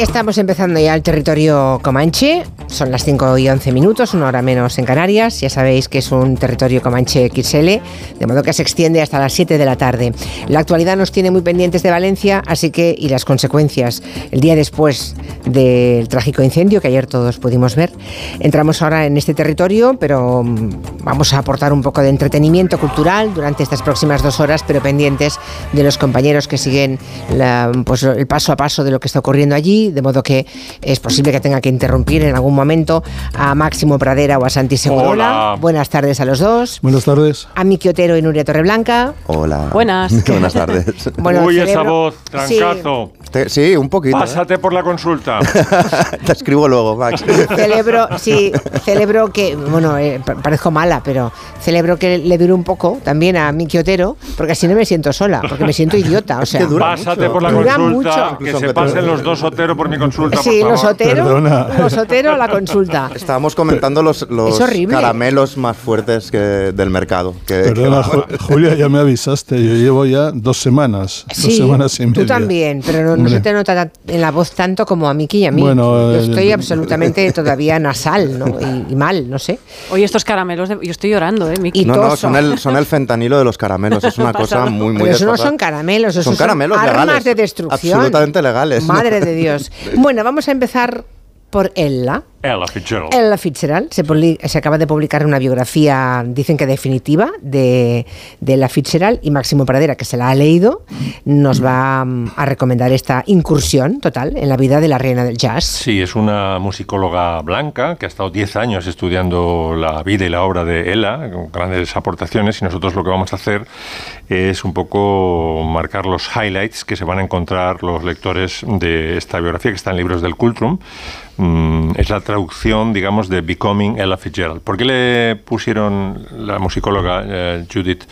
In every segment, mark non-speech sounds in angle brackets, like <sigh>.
Estamos empezando ya el territorio Comanche. Son las 5 y 11 minutos, una hora menos en Canarias. Ya sabéis que es un territorio Comanche XL, de modo que se extiende hasta las 7 de la tarde. La actualidad nos tiene muy pendientes de Valencia, así que, y las consecuencias el día después del trágico incendio que ayer todos pudimos ver. Entramos ahora en este territorio, pero mm, vamos a aportar un poco de entretenimiento cultural durante estas próximas dos horas, pero pendientes de los compañeros que siguen pues, el paso a paso de lo que está ocurriendo allí de modo que es posible que tenga que interrumpir en algún momento a Máximo Pradera o a Santi Segurola. Buenas tardes a los dos. Buenas tardes. A Miki Otero y Nuria Torreblanca. Hola. Buenas. <laughs> Buenas tardes. bueno, Uy, esa voz, trancazo. Sí. un poquito. ¿eh? Pásate por la consulta. <laughs> Te escribo luego, Max. <laughs> celebro, sí, celebro que, bueno, eh, parezco mala, pero celebro que le dure un poco también a Miki Otero, porque así no me siento sola, porque me siento idiota. O sea, Pásate por la consulta, que se pasen los dos Oteros por mi consulta. Sí, los Otero, los Otero la consulta. <laughs> Estábamos comentando los, los caramelos más fuertes que, del mercado. Perdona, Julia, ya me avisaste. Yo llevo ya dos semanas. dos semanas y media. Tú también, pero no, se te nota en la voz tanto como a Miki y a mí. Bueno, yo eh, estoy absolutamente todavía nasal ¿no? y, mal, no sé. Oye, estos caramelos, yo estoy llorando, ¿eh, Miki? no, no, son el, son el fentanilo de los caramelos. Es <laughs> una cosa muy, muy Pero eso no son caramelos, eso son, caramelos armas legales, de destrucción. Absolutamente legales. Madre de Dios. <laughs> Bueno, vamos a empezar por Ella. Ella Fitzgerald. Ella Fitzgerald. Se, acaba de publicar una biografía, dicen que definitiva, de, de Ella Fitzgerald y Máximo Pradera, que se la ha leído, nos va mm, a recomendar esta incursión total en la vida de la reina del jazz. Sí, es una musicóloga blanca que ha estado 10 años estudiando la vida y la obra de Ella, con grandes aportaciones, y nosotros lo que vamos a hacer es un poco marcar los highlights que se van a encontrar los lectores de esta biografía, que está en libros del Cultrum. Mm, es la traducción, digamos, de Becoming Ella Fitzgerald. ¿Por qué le pusieron la musicóloga eh, Judith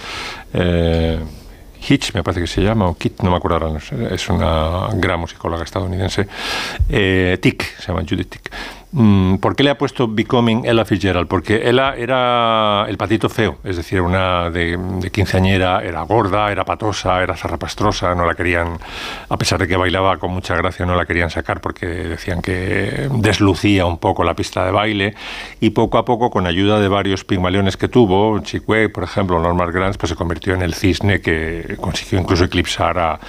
eh, Hitch, me parece que se llama, o Kit, no me acuerdo es una gran musicóloga estadounidense, eh, Tick, se llama Judith Tick. Mm, ¿Por qué le ha puesto Becoming Ella Fitzgerald? Porque Ella era el patito feo, es decir, una de, quinceañera, era gorda, era patosa, era zarrapastrosa, no la querían, a pesar de que bailaba con mucha gracia, no la querían sacar porque decían que deslucía un poco la pista de baile y poco a poco, con ayuda de varios pigmaleones que tuvo, Chick por ejemplo, Norman Granz, pues se convirtió en el cisne que consiguió incluso eclipsar a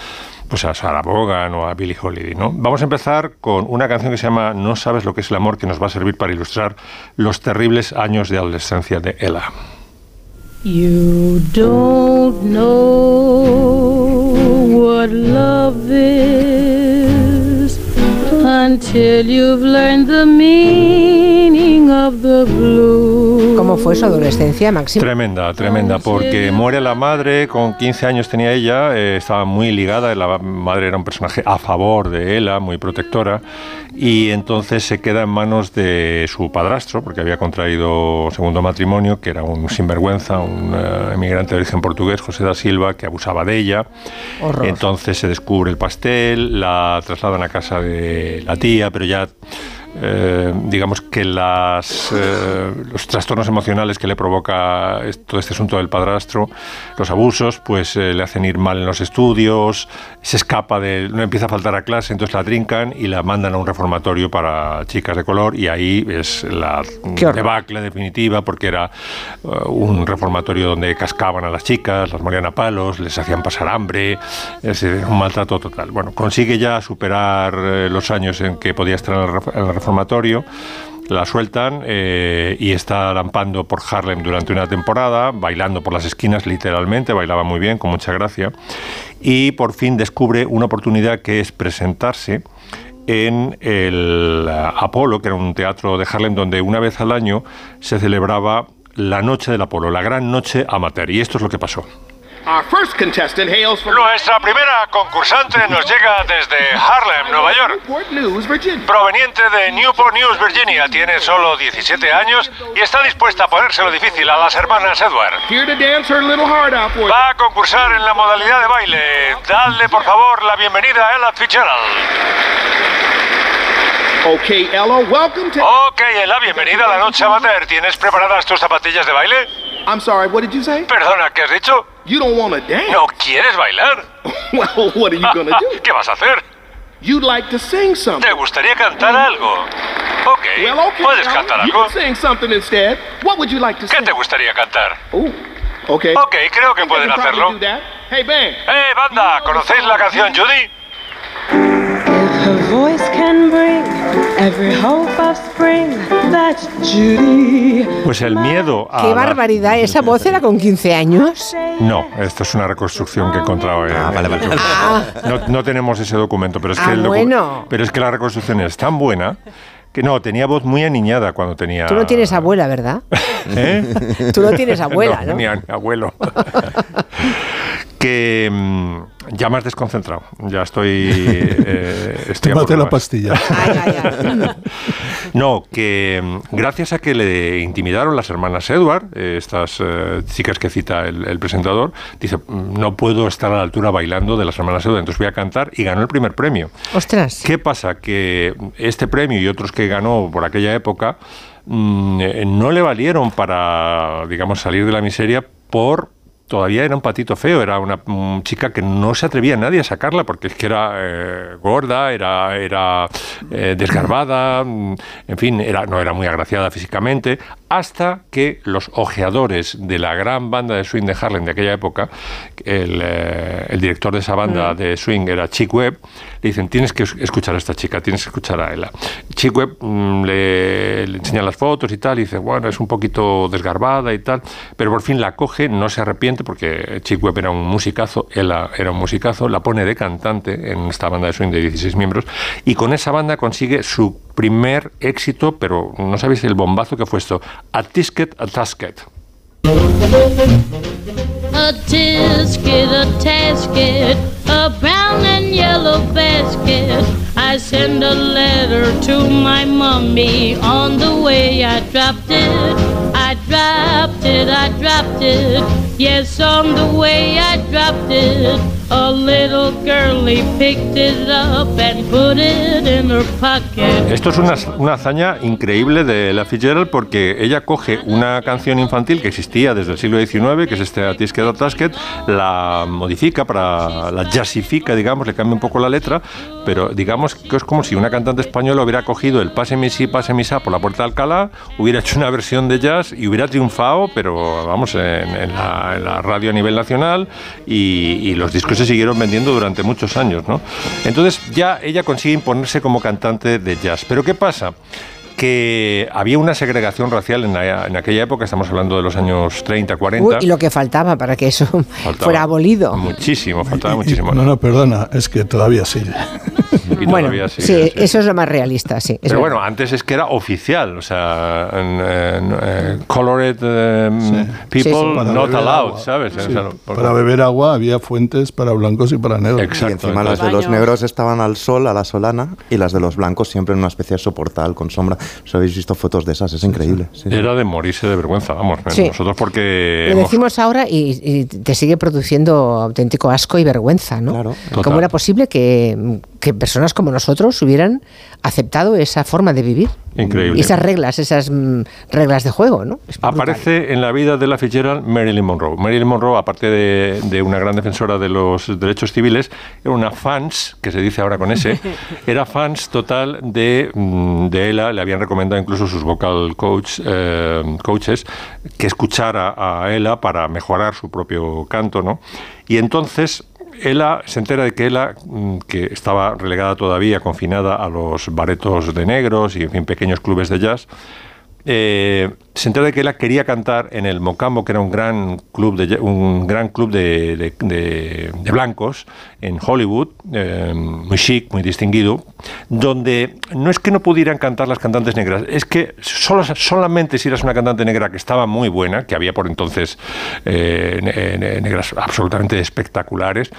pues a Sarah Vaughan o a Billie Holiday, ¿no? Vamos a empezar con una canción que se llama No sabes lo que es el amor, que nos va a servir para ilustrar los terribles años de adolescencia de Ella. You don't know what love is until you've learned the meaning. ¿Cómo fue su adolescencia, Máximo? Tremenda, tremenda, porque muere la madre, con 15 años tenía ella, eh, estaba muy ligada, la madre era un personaje a favor de ella, muy protectora, y entonces se queda en manos de su padrastro, porque había contraído segundo matrimonio, que era un sinvergüenza, un uh, emigrante de origen portugués, José da Silva, que abusaba de ella. Entonces se descubre el pastel, la trasladan a casa de la tía, pero ya eh, digamos que las, eh, los trastornos emocionales que le provoca todo este asunto del padrastro, los abusos, pues eh, le hacen ir mal en los estudios, se escapa de, no empieza a faltar a clase, entonces la trincan y la mandan a un reformatorio para chicas de color y ahí es la debacle definitiva porque era un reformatorio donde cascaban a las chicas, las morían a palos, les hacían pasar hambre, es un maltrato total. Bueno, consigue ya superar los años en que podía estar en el reformatorio, la sueltan eh, y está lampando por Harlem durante una temporada, bailando por las esquinas literalmente, bailaba muy bien, con mucha gracia, y por fin descubre una oportunidad que es presentarse en el Apolo, que era un teatro de Harlem donde una vez al año se celebraba la noche del Apolo, la gran noche amateur, y esto es lo que pasó. Nuestra primera concursante nos llega desde Harlem, Nueva York. Proveniente de Newport News, Virginia. Tiene solo 17 años y está dispuesta a ponérselo difícil a las hermanas Edward. Va a concursar en la modalidad de baile. Dadle, por favor, la bienvenida a Ella Fitzgerald. Ok, Ella, welcome to... Ok, Ella, bienvenida a la noche amateur. ¿Tienes preparadas tus zapatillas de baile? I'm sorry, what did you say? Perdona, ¿qué has dicho? You don't want to dance. ¿No quieres bailar? <laughs> well, what are you gonna do? <laughs> ¿Qué vas a hacer? You'd like to sing something. ¿Te gustaría cantar algo? Ok, well, okay puedes cantar algo. You can sing something instead. What would you like to sing? ¿Qué te gustaría cantar? Ooh, okay. Ok, creo que pueden hacerlo. Hey, band. Hey, banda, ¿conocéis la canción Judy? If her voice can bring Pues el miedo a. ¡Qué barbaridad! ¿Esa voz era con 15 años? No, esto es una reconstrucción que he encontrado. En, ah, vale, vale. Ah. No, no, tenemos ese documento, pero es, que ah, el bueno. pero es que la reconstrucción es tan buena que no, tenía voz muy aniñada cuando tenía. Tú no tienes abuela, ¿verdad? <laughs> ¿Eh? Tú no tienes abuela, <laughs> ¿no? ¿no? Ni abuelo. <laughs> que mm, ya más desconcentrado. Ya estoy. <laughs> Eh, estoy Tómate la pastilla. <laughs> no, que mm, gracias a que le intimidaron las hermanas Edward, eh, estas eh, chicas que cita el, presentador, dice: mm, No puedo estar a la altura bailando de las hermanas Edward, entonces voy a cantar y ganó el primer premio. ¡Ostras! ¿Qué pasa? Que este premio y otros que ganó por aquella época no le valieron para, digamos, salir de la miseria por todavía era un patito feo, era una chica que no se atrevía nadie a sacarla porque es que era eh, gorda, era, era eh, desgarbada, mm, en fin, era, no era muy agraciada físicamente, hasta que los ojeadores de la gran banda de swing de Harlem de aquella época, el, eh, director de esa banda mm. de swing era Chick Webb, le dicen, tienes que escuchar a esta chica, tienes que escuchar a ella. Chick Webb mm, le, le enseña las fotos y tal, y dice, bueno, es un poquito desgarbada y tal, pero por fin la coge, no se arrepiente, porque Chick Webb era un musicazo, él era un musicazo, la pone de cantante en esta banda de swing de 16 miembros y con esa banda consigue su primer éxito, pero no sabéis el bombazo que fue esto, A Tisket, A Tasket. A tisket, a tasket, a brown and yellow basket. I send a letter to my mummy on the way I dropped it. I dropped it, I dropped it. Yes, on the way I dropped it. A little girlie picked it up and put it in her pocket. Esto es una, una hazaña increíble de la Fitzgerald porque ella coge una canción infantil que existía desde el siglo XIX, que es este Atisket Tasket, la modifica para la jazzifica, digamos, le cambia un poco la letra, pero digamos que es como si una cantante española hubiera cogido el Pase mi si, Pase mi sa por la puerta de Alcalá, hubiera hecho una versión de jazz y hubiera triunfado, pero vamos, en, la, radio a nivel nacional y, y los discos se siguieron vendiendo durante muchos años. ¿no? Entonces ya ella consigue imponerse como cantante de jazz. Pero ¿qué pasa? que había una segregación racial en, en, aquella época, estamos hablando de los años 30, 40. y lo que faltaba para que eso fuera abolido. Muchísimo, faltaba muchísimo. No, no, perdona, es que todavía sigue. Bueno, sí, eso es lo más realista, sí. Pero bueno, antes es que era oficial, o sea, en, colored em, people not allowed, ¿sabes? para beber agua había fuentes para blancos y para negros. Exacto. Y encima las de los negros estaban al sol, a la solana, y las de los blancos siempre en una especie de soportal con sombra. ¿Os habéis visto fotos de esas? Es increíble. Era de morirse de vergüenza, vamos. Nosotros porque... Lo decimos ahora y, te sigue produciendo auténtico asco y vergüenza, ¿no? Claro. ¿Cómo era posible que, que personas como nosotros hubieran aceptado esa forma de vivir? Increíble. Y esas reglas, esas mm, reglas de juego, ¿no? Aparece en la vida de la Fitzgerald Marilyn Monroe. Marilyn Monroe, aparte de, una gran defensora de los derechos civiles, era una fans, que se dice ahora con ese, <laughs> era fans total de, mm, de ella, le habían recomendado incluso sus vocal coach, eh, coaches que escuchara a ella para mejorar su propio canto, ¿no? Y entonces ella se entera de que ella, mm, que estaba relegada todavía, confinada a los baretos de negros y en fin, pequeños clubes de jazz, eh, se entera de que ella quería cantar en el Mocambo, que era un gran club de, un gran club de, blancos en Hollywood, eh, muy chic, muy distinguido, donde no es que no pudieran cantar las cantantes negras, es que solamente si eras una cantante negra que estaba muy buena, que había por entonces eh, negras absolutamente espectaculares,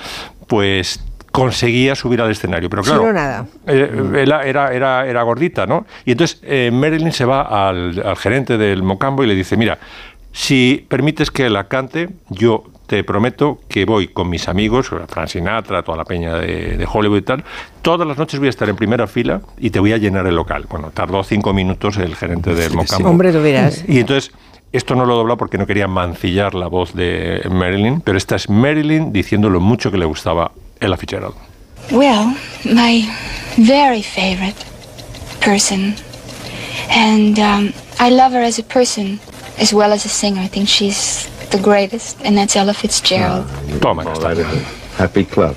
pues conseguía subir al escenario. Pero claro, nada. Eh, era, era, era, gordita, ¿no? Y entonces eh, Marilyn se va al, gerente del Mocambo y le dice, mira, si permites que la cante, yo te prometo que voy con mis amigos, Frank Sinatra, toda la peña de, Hollywood y tal, todas las noches voy a estar en primera fila y te voy a llenar el local. Bueno, tardó cinco minutos el gerente del Mocambo. Hombre, verás. Y entonces... Esto no lo dobla porque no quería mancillar la voz de Marilyn, pero esta es Marilyn diciendo lo mucho que le gustaba Ella Fitzgerald. Well, my very favorite person. And um, I love her as a person as well as a singer. I think she's the greatest, and that's Ella Fitzgerald. Toma, ya está. Happy Club.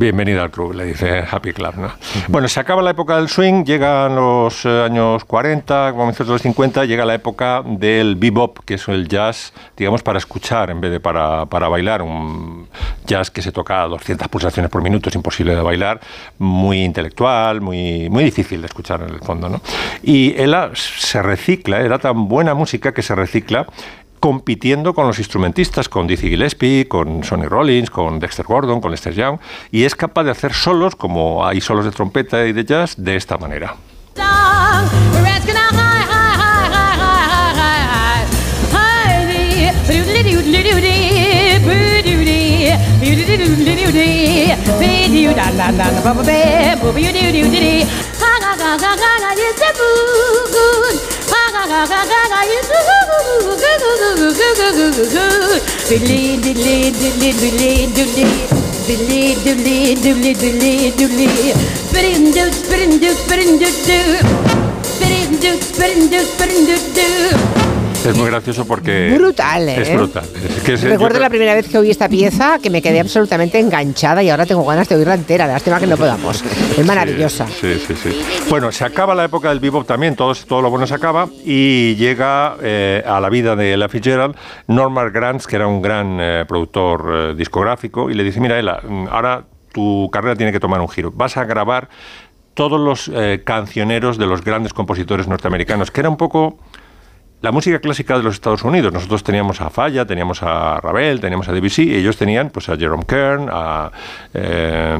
Bienvenida al club, le dice Happy. ¿no? Bueno, se acaba la época del swing, llegan los eh, años 40, comienzos de los 50, llega la época del bebop, que es el jazz, digamos, para escuchar en vez de para, para bailar. Un jazz que se toca a 200 pulsaciones por minuto, es imposible de bailar, muy intelectual, muy, muy difícil de escuchar en el fondo. ¿no? Y ella se recicla, era tan buena música que se recicla compitiendo con los instrumentistas, con Dizzy Gillespie, con Sonny Rollins, con Dexter Gordon, con Lester Young, y es capaz de hacer solos, como hay solos de trompeta y de jazz, de esta manera. Doodly doodly doodly doodly doodly Doodly doodly doodly doodly doodly Spitting doot spitting doot spitting doot doot Spitting doot spitting doot spitting doot doot Es muy gracioso porque... Brutal, ¿eh? Es brutal. Es que es- yo Recuerdo la primera vez que oí esta pieza que me quedé absolutamente enganchada y ahora tengo ganas de oírla entera. Lástima que no podamos. Es maravillosa. Sí, sí, sí. Bueno, se acaba la época del bebop también, todo, todo lo bueno se acaba y llega eh, a la vida de Ella Fitzgerald Norman Granz, que era un gran eh, productor eh, discográfico, y le dice, mira, Ella, mm, ahora tu carrera tiene que tomar un giro. Vas a grabar todos los eh, cancioneros de los grandes compositores norteamericanos, que era un poco la música clásica de los Estados Unidos. Nosotros teníamos a Falla, teníamos a Ravel, teníamos a Debussy, y ellos tenían pues a Jerome Kern, a eh,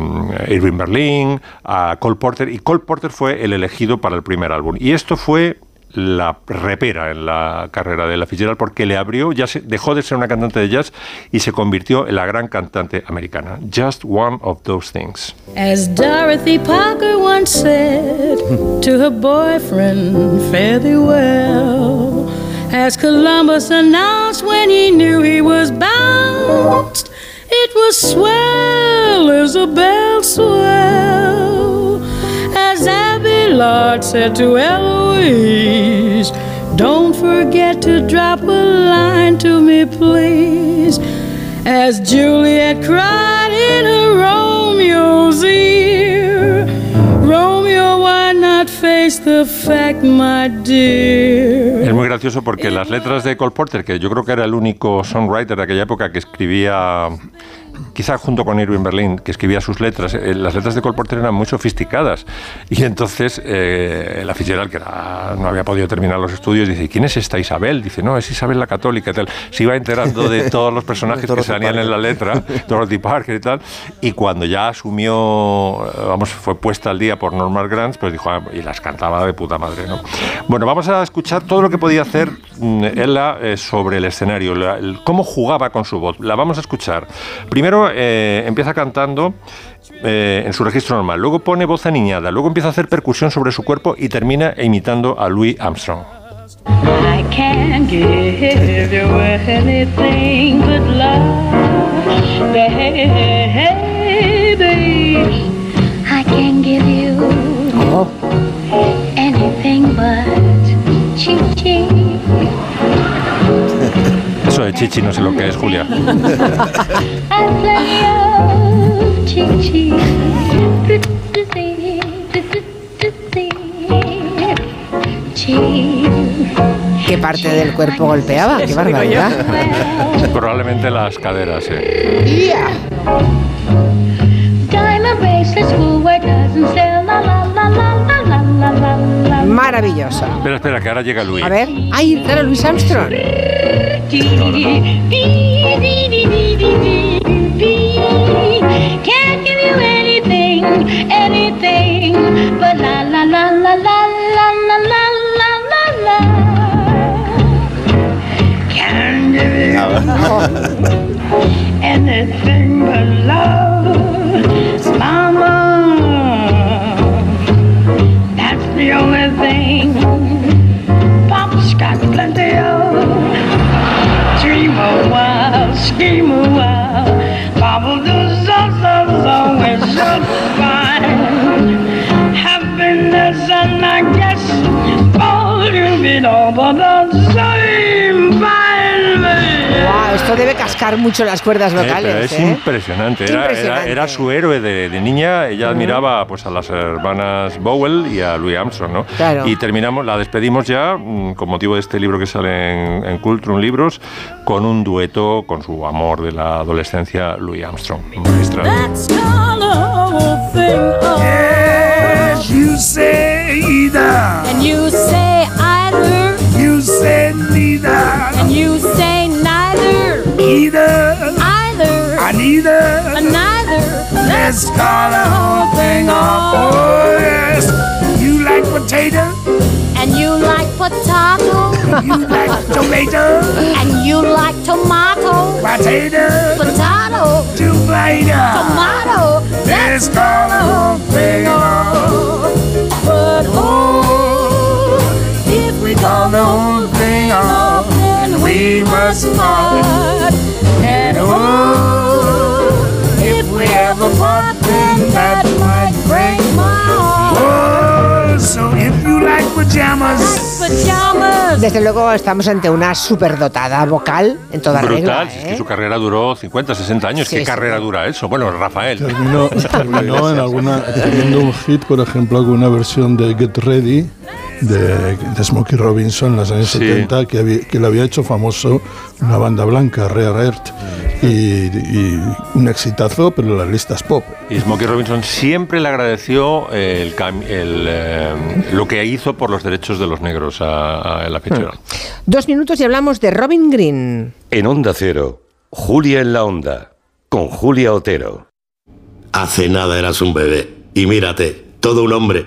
Irving Berlin, a Cole Porter, y Cole Porter fue el elegido para el primer álbum. Y esto fue la repera en la carrera de la Fitzgerald porque le abrió, ya se, dejó de ser una cantante de jazz y se convirtió en la gran cantante americana. Just one of those things. As Dorothy Parker once said to her boyfriend, Fare thee well. As Columbus announced when he knew he was bounced, it was swell, Isabel, swell. As Abelard said to Eloise, Don't forget to drop a line to me, please. As Juliet cried in her Romeo's ear, Romeo, why not face the fact, my dear? Es muy gracioso porque las letras de Cole Porter, que yo creo que era el único songwriter de aquella época que escribía, quizá junto con Irving Berlin, que escribía sus letras, eh, las letras de Cole Porter eran muy sofisticadas. Y entonces eh, la Fitzgerald, que era- no había podido terminar los estudios, dice, ¿quién es esta Isabel? Dice, no, es Isabel la Católica y tal. Se iba enterando de <laughs> todos los personajes que salían en la letra, Dorothy Parker y tal. Y cuando ya asumió, eh, vamos, fue puesta al día por Norman Granz, pues dijo, ah, y las cantaba de puta madre, ¿no? Bueno, vamos a escuchar todo lo que podía hacer mm, Ella eh, sobre el escenario, la- el- cómo jugaba con su voz. La vamos a escuchar. Primero eh, empieza cantando eh, en su registro normal, luego pone voz aniñada, luego empieza a hacer percusión sobre su cuerpo y termina imitando a Louis Armstrong. I can't give you anything but love, baby. I can give you anything but chi-chi. <laughs> eso de chichi no sé lo que es, Julia. ¿Qué parte del cuerpo golpeaba? ¡Qué barbaridad! Probablemente las caderas, eh. Yeah. Maravilloso. Espera, espera, que ahora llega Luis. A ver. ¡Ay, claro, Luis Armstrong! Can't give you anything, anything, but la la la la la la la la la la. Can't give you anything but love, always. Happiness and I guess all of it all, but I'm. Esto debe cascar mucho las cuerdas Eh, vocales. es ¿eh? impresionante. Era, era- Impresionante. era su héroe de, de niña. Ella admiraba pues, a las hermanas Bowell y a Louis Armstrong. ¿no? Claro. Y terminamos, la despedimos ya mm, con motivo de este libro que sale en, en Cultrum Libros con un dueto con su amor de la adolescencia, Louis Armstrong. magistral. You say either. And you say either, You say neither. and you say Either. either, I neither. and neither. Let's call the whole thing off. Oh, yes. You like potato. And you like potato, You like <laughs> tomato. and you like tomato, Potato. potato, Tomato. tomato. Let's call the whole thing off. But oh, if we Call the whole thing off. then we must part. Pajamas. Pajamas. Desde luego estamos ante una superdotada vocal en toda regla. Brutal, si es que ¿eh? su carrera duró 50, 60 años. Sí, ¿Qué sí. carrera dura eso? Bueno, Rafael. Terminó, terminó <laughs> en alguna, teniendo un hit, por ejemplo, alguna versión de Get Ready de, de Smokey Robinson en los años Sí. 70, que, había- que le había hecho famoso una banda blanca, Rare Earth, y, y un exitazo, pero en las listas pop. Y Smokey Robinson siempre le agradeció el, el, eh, lo que hizo por los derechos de los negros a, a Ella Fitzgerald. Dos minutos y hablamos de Robin Green. En Onda Cero, Julia en la Onda, con Julia Otero. Hace nada eras un bebé. Y mírate, todo un hombre.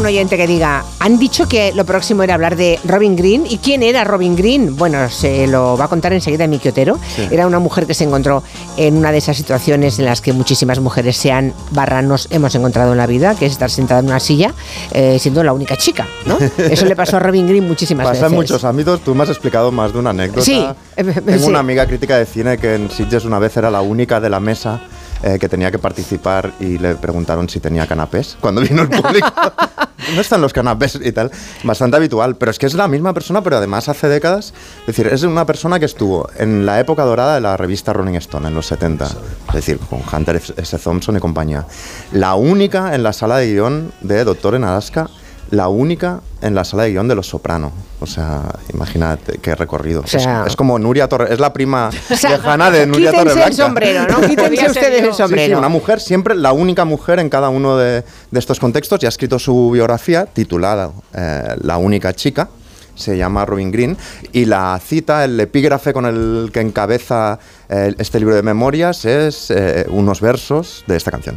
Algún oyente que diga, han dicho que lo próximo era hablar de Robin Green. ¿Y quién era Robin Green? Bueno, se lo va a contar enseguida Miki Otero. Sí. Era una mujer que se encontró en una de esas situaciones en las que muchísimas mujeres se han, barra, nos hemos encontrado en la vida, que es estar sentada en una silla eh, siendo la única chica, ¿no? <laughs> Eso le pasó a Robin Green muchísimas Pasa veces. en muchos ámbitos. Tú me has explicado más de una anécdota. Sí, eh, Tengo sí. una amiga crítica de cine que en Sitges una vez era la única de la mesa eh, que tenía que participar y le preguntaron si tenía canapés cuando vino el público. <laughs> ¿Dónde están los canapés y tal? Bastante habitual, pero es que es la misma persona, pero además hace décadas. Es decir, es una persona que estuvo en la época dorada de la revista Rolling Stone, en los 70. Es decir, con Hunter S. Thompson y compañía. La única en la sala de guion de Doctor en Alaska la única en la sala de guion de Los Soprano. O sea, imagínate qué recorrido. O sea- es, es como Nuria Torre, es la prima <laughs> O sea, lejana de Nuria quítense Torreblanca. el sombrero, ¿no? <laughs> Quítense ustedes el Sí, sombrero. sí, una mujer, siempre la única mujer en cada uno de, de estos contextos y ha escrito su biografía titulada eh, La única chica. Se llama Robin Green y la cita, el epígrafe con el que encabeza eh, este libro de memorias es eh, unos versos de esta canción.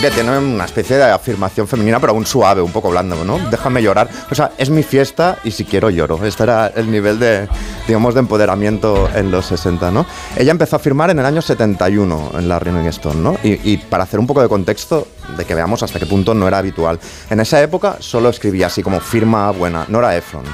Que tiene una especie de afirmación femenina, pero aún suave, un poco blando, ¿no? Déjame llorar. O sea, es mi fiesta y si quiero lloro. Este era el nivel de, digamos, de empoderamiento en los 60, ¿no? Ella empezó a firmar en el año 71 en la Rolling Stone, ¿no? Y, y para hacer un poco de contexto, de que veamos hasta qué punto no era habitual. En esa época solo escribía así como firma buena, Nora Ephron.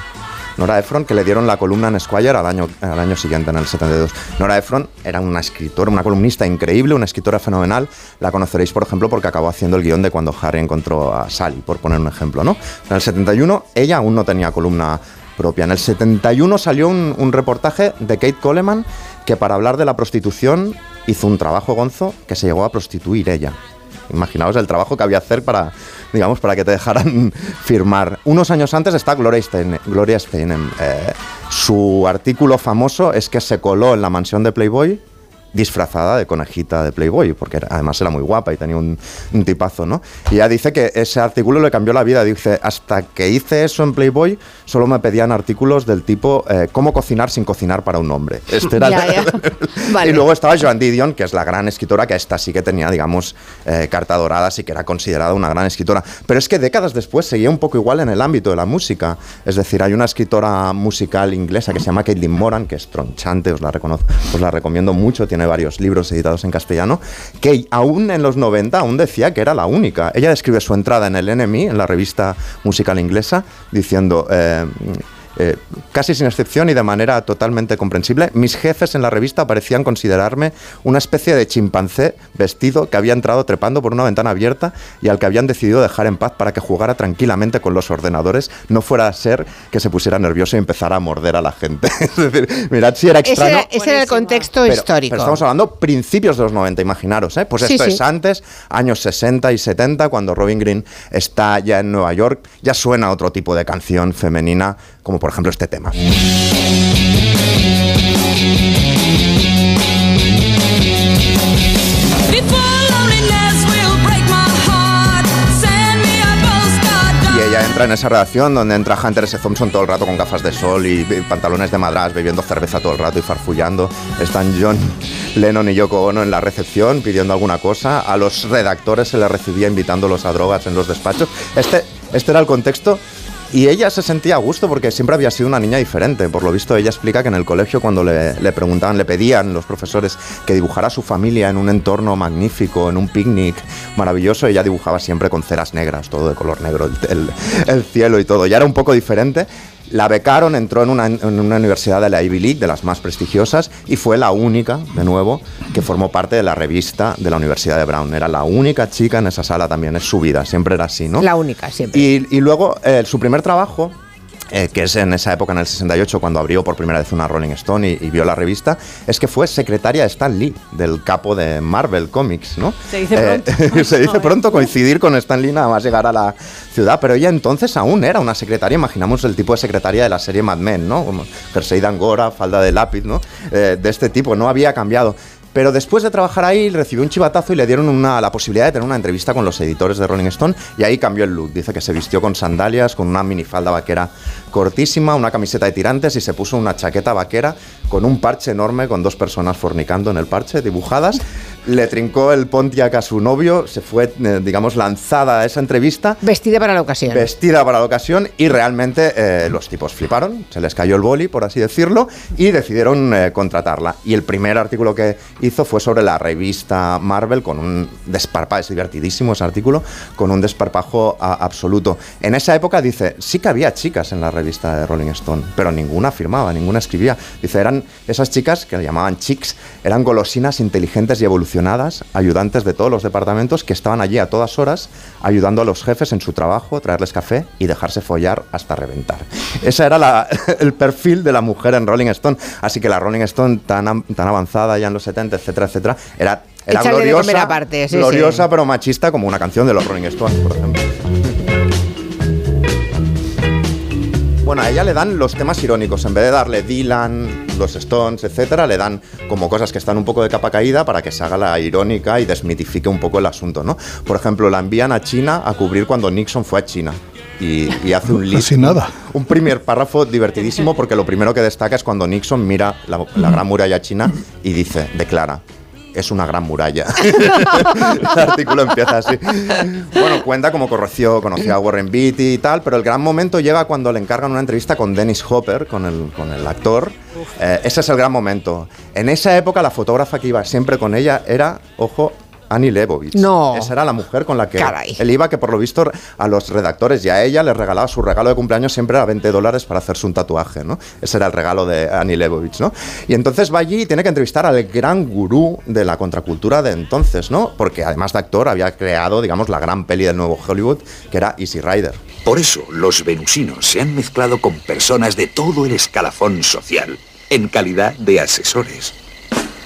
Nora Ephron, que le dieron la columna en Esquire al año, al año siguiente, en el 72. Nora Ephron era una escritora, una columnista increíble, una escritora fenomenal. La conoceréis, por ejemplo, porque acabó haciendo el guion de cuando Harry encontró a Sally, por poner un ejemplo, ¿no? En el 71 ella aún no tenía columna propia. En el 71 salió un, un reportaje de Kate Coleman que para hablar de la prostitución hizo un trabajo gonzo que se llegó a prostituir ella. Imaginaos el trabajo que había que hacer para, digamos, para que te dejaran <laughs> firmar. Unos años antes está Gloria Steinem. Gloria Steinem. Eh, su artículo famoso es que se coló en la mansión de Playboy disfrazada de conejita de Playboy, porque era- además era muy guapa y tenía un, un tipazo, ¿no? Y ella dice que ese artículo le cambió la vida. Dice, hasta que hice eso en Playboy, solo me pedían artículos del tipo eh, cómo cocinar sin cocinar para un hombre. Este era Ya, ya. <laughs> <laughs> Vale. y luego estaba Joan Didion, que es la gran escritora, que esta sí que tenía, digamos, eh, carta dorada, sí que era considerada una gran escritora. Pero es que décadas después seguía un poco igual en el ámbito de la música. Es decir, hay una escritora musical inglesa que se llama Caitlin Moran, que es tronchante, os la, reconozco, os la recomiendo mucho, tiene varios libros editados en castellano, que aún en los 90 aún decía que era la única. Ella describe su entrada en el NME, en la revista musical inglesa, diciendo... eh, eh, casi sin excepción y de manera totalmente comprensible, mis jefes en la revista parecían considerarme una especie de chimpancé vestido que había entrado trepando por una ventana abierta y al que habían decidido dejar en paz para que jugara tranquilamente con los ordenadores, no fuera a ser que se pusiera nervioso y empezara a morder a la gente. <laughs> es decir, mirad si era Ese extraño. era, ese era el contexto Pero- histórico. Pero estamos hablando principios de los 90, imaginaros, ¿eh? Pues Sí, esto sí. es antes, años 60 y 70, cuando Robin Green está ya en Nueva York, ya suena otro tipo de canción femenina, como por ejemplo este tema. Y ella entra en esa redacción donde entra Hunter S. Thompson todo el rato con gafas de sol y, y pantalones de madras, bebiendo cerveza todo el rato y farfullando. Están John <laughs> Lennon y Yoko Ono en la recepción pidiendo alguna cosa. A los redactores se les recibía invitándolos a drogas en los despachos. Este, este era el contexto. Y ella se sentía a gusto porque siempre había sido una niña diferente. Por lo visto, ella explica que en el colegio cuando le, preguntaban, le pedían los profesores que dibujara a su familia en un entorno magnífico, en un picnic maravilloso, ella dibujaba siempre con ceras negras, todo de color negro, el- el cielo y todo. Ya era un poco diferente. La becaron, entró en una, en una universidad de la Ivy League, de las más prestigiosas, y fue la única, de nuevo, que formó parte de la revista de la Universidad de Brown. Era la única chica en esa sala también, es su vida, siempre era así, ¿no? La única, siempre. Y, y luego eh, su primer trabajo, eh, que es en esa época, en el 68, cuando abrió por primera vez una Rolling Stone y, y vio la revista, es que fue secretaria de Stan Lee, del capo de Marvel Comics, ¿no? Se dice Eh, pronto. <laughs> se dice <laughs> pronto coincidir con Stan Lee nada más llegar a la ciudad, pero ella entonces aún era una secretaria, imaginamos el tipo de secretaria de la serie Mad Men, ¿no? Como jersey de angora, falda de lápiz, ¿no? Eh, de este tipo, no había cambiado. Pero después de trabajar ahí recibió un chivatazo y le dieron una, la posibilidad de tener una entrevista con los editores de Rolling Stone y ahí cambió el look. Dice que se vistió con sandalias, con una minifalda vaquera cortísima, una camiseta de tirantes y se puso una chaqueta vaquera con un parche enorme con dos personas fornicando en el parche dibujadas. <laughs> Le trincó el Pontiac a su novio, se fue, eh, digamos, lanzada a esa entrevista Vestida para la ocasión. vestida para la ocasión y realmente eh, los tipos fliparon, se les cayó el boli, por así decirlo, y decidieron eh, contratarla. Y el primer artículo que hizo fue sobre la revista Marvel con un desparpajo, es divertidísimo ese artículo, con un desparpajo a- absoluto. En esa época dice, sí que había chicas en la revista de Rolling Stone, pero ninguna firmaba, ninguna escribía. Dice, eran esas chicas que le llamaban chicks, eran golosinas inteligentes y evolucionadas, ayudantes de todos los departamentos que estaban allí a todas horas ayudando a los jefes en su trabajo, traerles café y dejarse follar hasta reventar. Ese era la- <laughs> el perfil de la mujer en Rolling Stone. Así que la Rolling Stone tan, tan avanzada ya en los 70, etcétera, etcétera, era, gloriosa, aparte, sí, gloriosa sí. pero machista como una canción de los Rolling Stones, por ejemplo. Bueno, a ella le dan los temas irónicos. En vez de darle Dylan, los Stones, etcétera, le dan como cosas que están un poco de capa caída para que se haga la irónica y desmitifique un poco el asunto, ¿no? Por ejemplo, la envían a China a cubrir cuando Nixon fue a China. Y, y hace un <laughs> list. Casi nada. Un primer párrafo divertidísimo porque lo primero que destaca es cuando Nixon mira la, la gran muralla china y dice, declara, es una gran muralla. <laughs> el artículo empieza así. Bueno, cuenta cómo conoció, conoció a Warren Beatty y tal, pero el gran momento llega cuando le encargan una entrevista con Dennis Hopper, con el, con el actor. Eh, ese es el gran momento. En esa época la fotógrafa que iba siempre con ella era, ojo, Annie Leibovitz. No. Esa era la mujer con la que Caray. él iba, que por lo visto a los redactores y a ella les regalaba su regalo de cumpleaños siempre era 20 dólares para hacerse un tatuaje, ¿no? Ese era el regalo de Annie Leibovitz, ¿no? Y entonces va allí y tiene que entrevistar al gran gurú de la contracultura de entonces, ¿no? Porque además de actor había creado, digamos, la gran peli del nuevo Hollywood, que era Easy Rider. Por eso los venusinos se han mezclado con personas de todo el escalafón social, en calidad de asesores.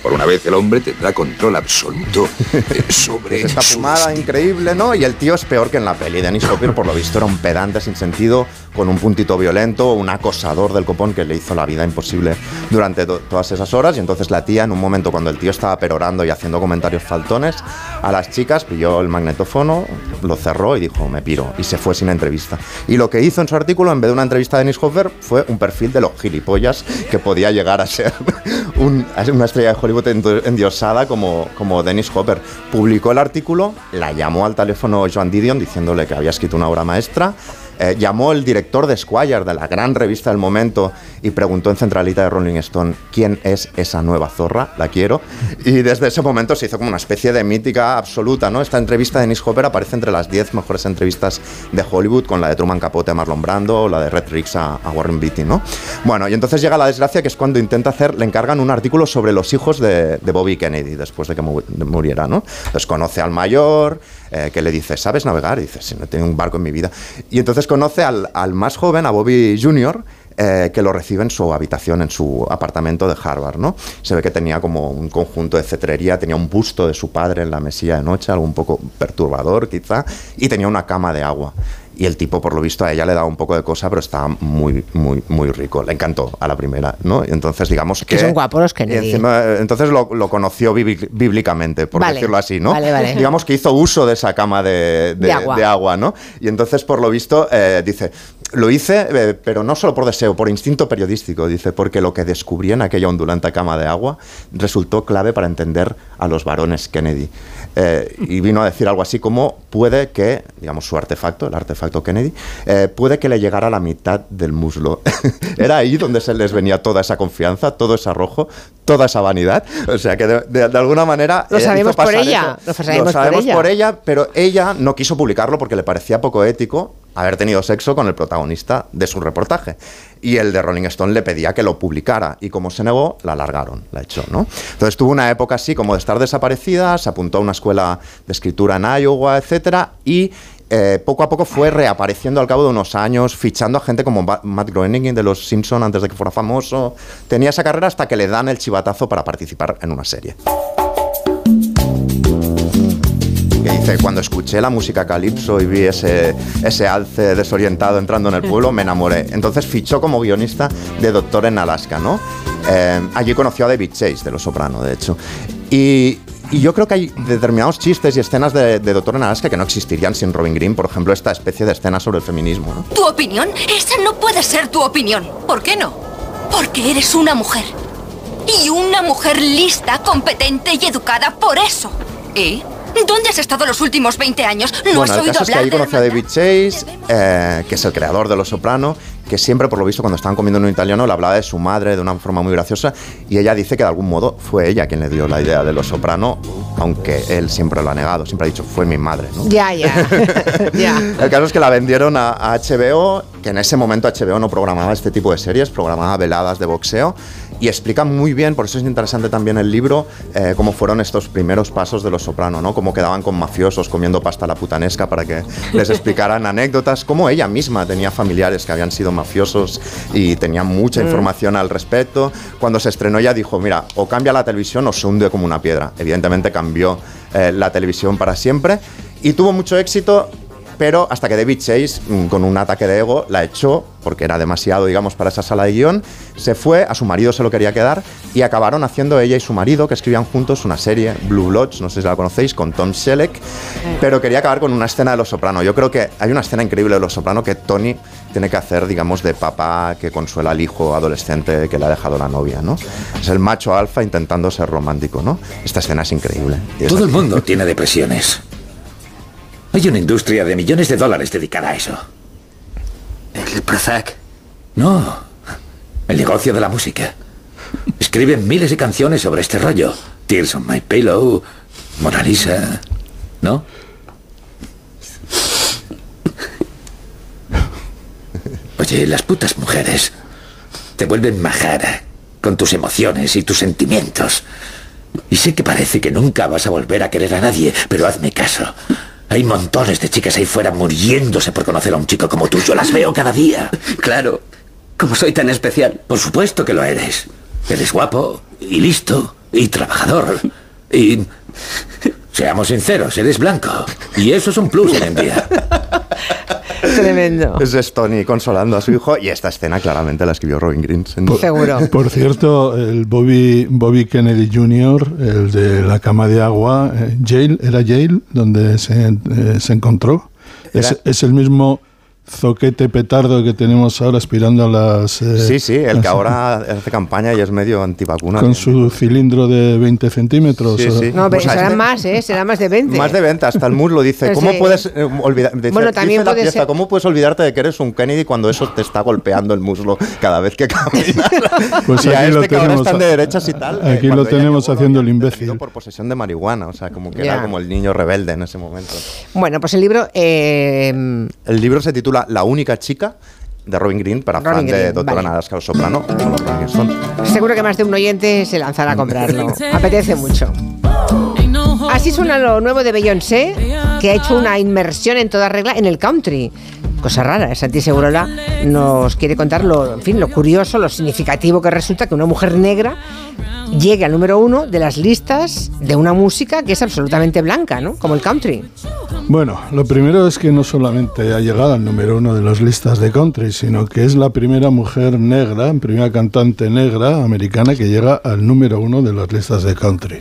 Por una vez el hombre tendrá control absoluto eh, <laughs> sobre Esta fumada increíble, ¿no? Y el tío es peor que en la peli. Dennis Hopper, por lo visto, era un pedante sin sentido, con un puntito violento, un acosador del copón que le hizo la vida imposible durante to- todas esas horas. Y entonces la tía, en un momento cuando el tío estaba perorando y haciendo comentarios faltones, a las chicas pilló el magnetófono, lo cerró y dijo, me piro. Y se fue sin entrevista. Y lo que hizo en su artículo, en vez de una entrevista a Dennis Hopper, fue un perfil de los gilipollas que podía llegar a ser <laughs> un- a ser una estrella de Hollywood endo- endiosada como, como Dennis Hopper. Publicó el artículo, la llamó al teléfono Joan Didion diciéndole que había escrito una obra maestra. Eh, llamó el director de Squire, de la gran revista del momento, y preguntó en centralita de Rolling Stone quién es esa nueva zorra, la quiero. Y desde ese momento se hizo como una especie de mítica absoluta, ¿no? Esta entrevista de Dennis Hopper aparece entre las 10 mejores entrevistas de Hollywood, con la de Truman Capote a Marlon Brando la de Red Riggs a, Warren Beatty, ¿no? Bueno, y entonces llega la desgracia que es cuando intenta hacer, le encargan un artículo sobre los hijos de, Bobby Kennedy después de que mu- muriera, ¿no? Conoce al mayor, eh, que le dice, ¿sabes navegar? Y dice, sí, no tengo un barco en mi vida. Y entonces conoce al, al más joven, a Bobby Jr., eh, que lo recibe en su habitación, en su apartamento de Harvard, ¿no? Se ve que tenía como un conjunto de cetrería, tenía un busto de su padre en la mesilla de noche, algo un poco perturbador quizá, y tenía una cama de agua. Y el tipo, por lo visto, a ella le daba un poco de cosa, pero estaba muy, muy, muy rico. Le encantó a la primera, ¿no? Y entonces, digamos que... Que son guapos los Kennedy. encima, entonces lo, lo conoció bíbli- bíblicamente, por Vale, decirlo así, ¿no? vale, vale. Digamos que hizo uso de esa cama de, de- De agua. de agua, ¿no? Y entonces, por lo visto, eh, dice, lo hice, eh, pero no solo por deseo, por instinto periodístico, dice, porque lo que descubrí en aquella ondulante cama de agua resultó clave para entender a los varones Kennedy. Eh, y vino a decir algo así como, puede que, digamos, su artefacto, el artefacto Kennedy, eh, puede que le llegara a la mitad del muslo. <laughs> Era ahí donde se les venía toda esa confianza, todo ese arrojo, toda esa vanidad. O sea que de, de- de alguna manera... Lo eh, sabemos por ella, lo sabemos por sabemos ella. por ella, pero ella no quiso publicarlo porque le parecía poco ético haber tenido sexo con el protagonista de su reportaje. Y el de Rolling Stone le pedía que lo publicara y como se negó, la largaron, la echó, ¿no? Entonces tuvo una época así como de estar desaparecida, se apuntó a una escuela de escritura en Iowa, y eh, poco a poco fue reapareciendo al cabo de unos años, fichando a gente como Matt Groening de los Simpson antes de que fuera famoso. Tenía esa carrera hasta que le dan el chivatazo para participar en una serie. que dice, cuando escuché la música calipso y vi ese, ese alce desorientado entrando en el pueblo, me enamoré. Entonces fichó como guionista de Doctor en Alaska, ¿no? Eh, allí conoció a David Chase, de Los Soprano, de hecho. Y, y yo creo que hay determinados chistes y escenas de, de Doctor en que no existirían sin Robin Green, por ejemplo, esta especie de escena sobre el feminismo, ¿no? ¿Tu opinión? Esa no puede ser tu opinión. ¿Por qué no? Porque eres una mujer. Y una mujer lista, competente y educada por eso. ¿Y? ¿Dónde has estado los últimos 20 años? ¿No bueno, has el oído caso es que ahí de conoció a David Chase, eh, que es el creador de Los Soprano, que siempre, por lo visto, cuando estaban comiendo en un italiano, le hablaba de su madre de una forma muy graciosa, y ella dice que de algún modo fue ella quien le dio la idea de Los Soprano, aunque él siempre lo ha negado, siempre ha dicho, fue mi madre, ¿no? Ya, ya. <laughs> ya. El caso es que la vendieron a, a HBO, que en ese momento HBO no programaba este tipo de series, programaba veladas de boxeo, y explica muy bien, por eso es interesante también el libro, eh, cómo fueron estos primeros pasos de Los Soprano, ¿no? Cómo quedaban con mafiosos comiendo pasta a la putanesca para que les explicaran <laughs> anécdotas, cómo ella misma tenía familiares que habían sido mafiosos y tenía mucha Mm. información al respecto. Cuando se estrenó ella dijo, mira, o cambia la televisión o se hunde como una piedra. Evidentemente cambió eh, la televisión para siempre y tuvo mucho éxito pero hasta que David Chase, mm, con un ataque de ego, la echó, porque era demasiado, digamos, para esa sala de guion, se fue, a su marido se lo quería quedar, y acabaron haciendo ella y su marido, que escribían juntos una serie, Blue Bloods, no sé si la conocéis, con Tom Selleck, pero quería acabar con una escena de Los Soprano. Yo creo que hay una escena increíble de Los Soprano que Tony tiene que hacer, digamos, de papá que consuela al hijo adolescente que le ha dejado la novia, ¿no? Es el macho alfa intentando ser romántico, ¿no? Esta escena es increíble. Todo el mundo tiene depresiones. Hay una industria de millones de dólares dedicada a eso. ¿El Prozac? No, el negocio de la música. Escriben miles de canciones sobre este rollo. Tears on My Pillow, Mona Lisa, ¿no? Oye, las putas mujeres te vuelven majara con tus emociones y tus sentimientos. Y sé que parece que nunca vas a volver a querer a nadie, pero hazme caso. Hay montones de chicas ahí fuera muriéndose por conocer a un chico como tú. Yo las veo cada día. Claro. Como soy tan especial. Por supuesto que lo eres. Eres guapo y listo y trabajador. Y seamos sinceros, eres blanco. Y eso es un plus hoy en día. <laughs> Tremendo. Es Stony consolando a su hijo y esta escena claramente la escribió Robin Green. Seguro. Por cierto, el Bobby, Bobby Kennedy Jr., el de la cama de agua, eh, Yale, ¿era Yale donde se, eh, se encontró? Es, es el mismo zoquete petardo que tenemos ahora aspirando a las... eh, Sí, sí, el que ahora hace campaña y es medio antivacuna. Con su cilindro de 20 centímetros. Sí, sí. No, pero Pues a serán este- más, ¿eh? Serán más de 20. Más de 20, hasta el muslo dice. Pues ¿Cómo sí. puedes eh, olvidar? dice- Bueno, también dice la puede pieza, ser- ¿Cómo puedes olvidarte de que eres un Kennedy cuando eso te está golpeando el muslo cada vez que caminas? <laughs> Pues y a aquí lo este ahora tenemos están a- de derechas y tal. eh, Aquí cuando lo tenemos llegó, lo haciendo el imbécil. por posesión de marihuana, o sea, como que Ya. era como el niño rebelde en ese momento. Bueno, pues el libro. eh, El libro se titula La única chica de Robin Green para Robin fan de Doctora vale. Nadasca Soprano, como los Rolling Stones. seguro que más de un oyente se lanzará a comprarlo. Apetece mucho. Así suena lo nuevo de Beyoncé, que ha hecho una inmersión en toda regla en el country. Cosa rara, Santi Segurola nos quiere contar lo, en fin, lo curioso, lo significativo que resulta que una mujer negra llegue al número uno de las listas de una música que es absolutamente blanca, ¿no? Como el country. Bueno, lo primero es que no solamente ha llegado al número uno de las listas de country, sino que es la primera mujer negra, primera cantante negra americana que llega al número uno de las listas de country.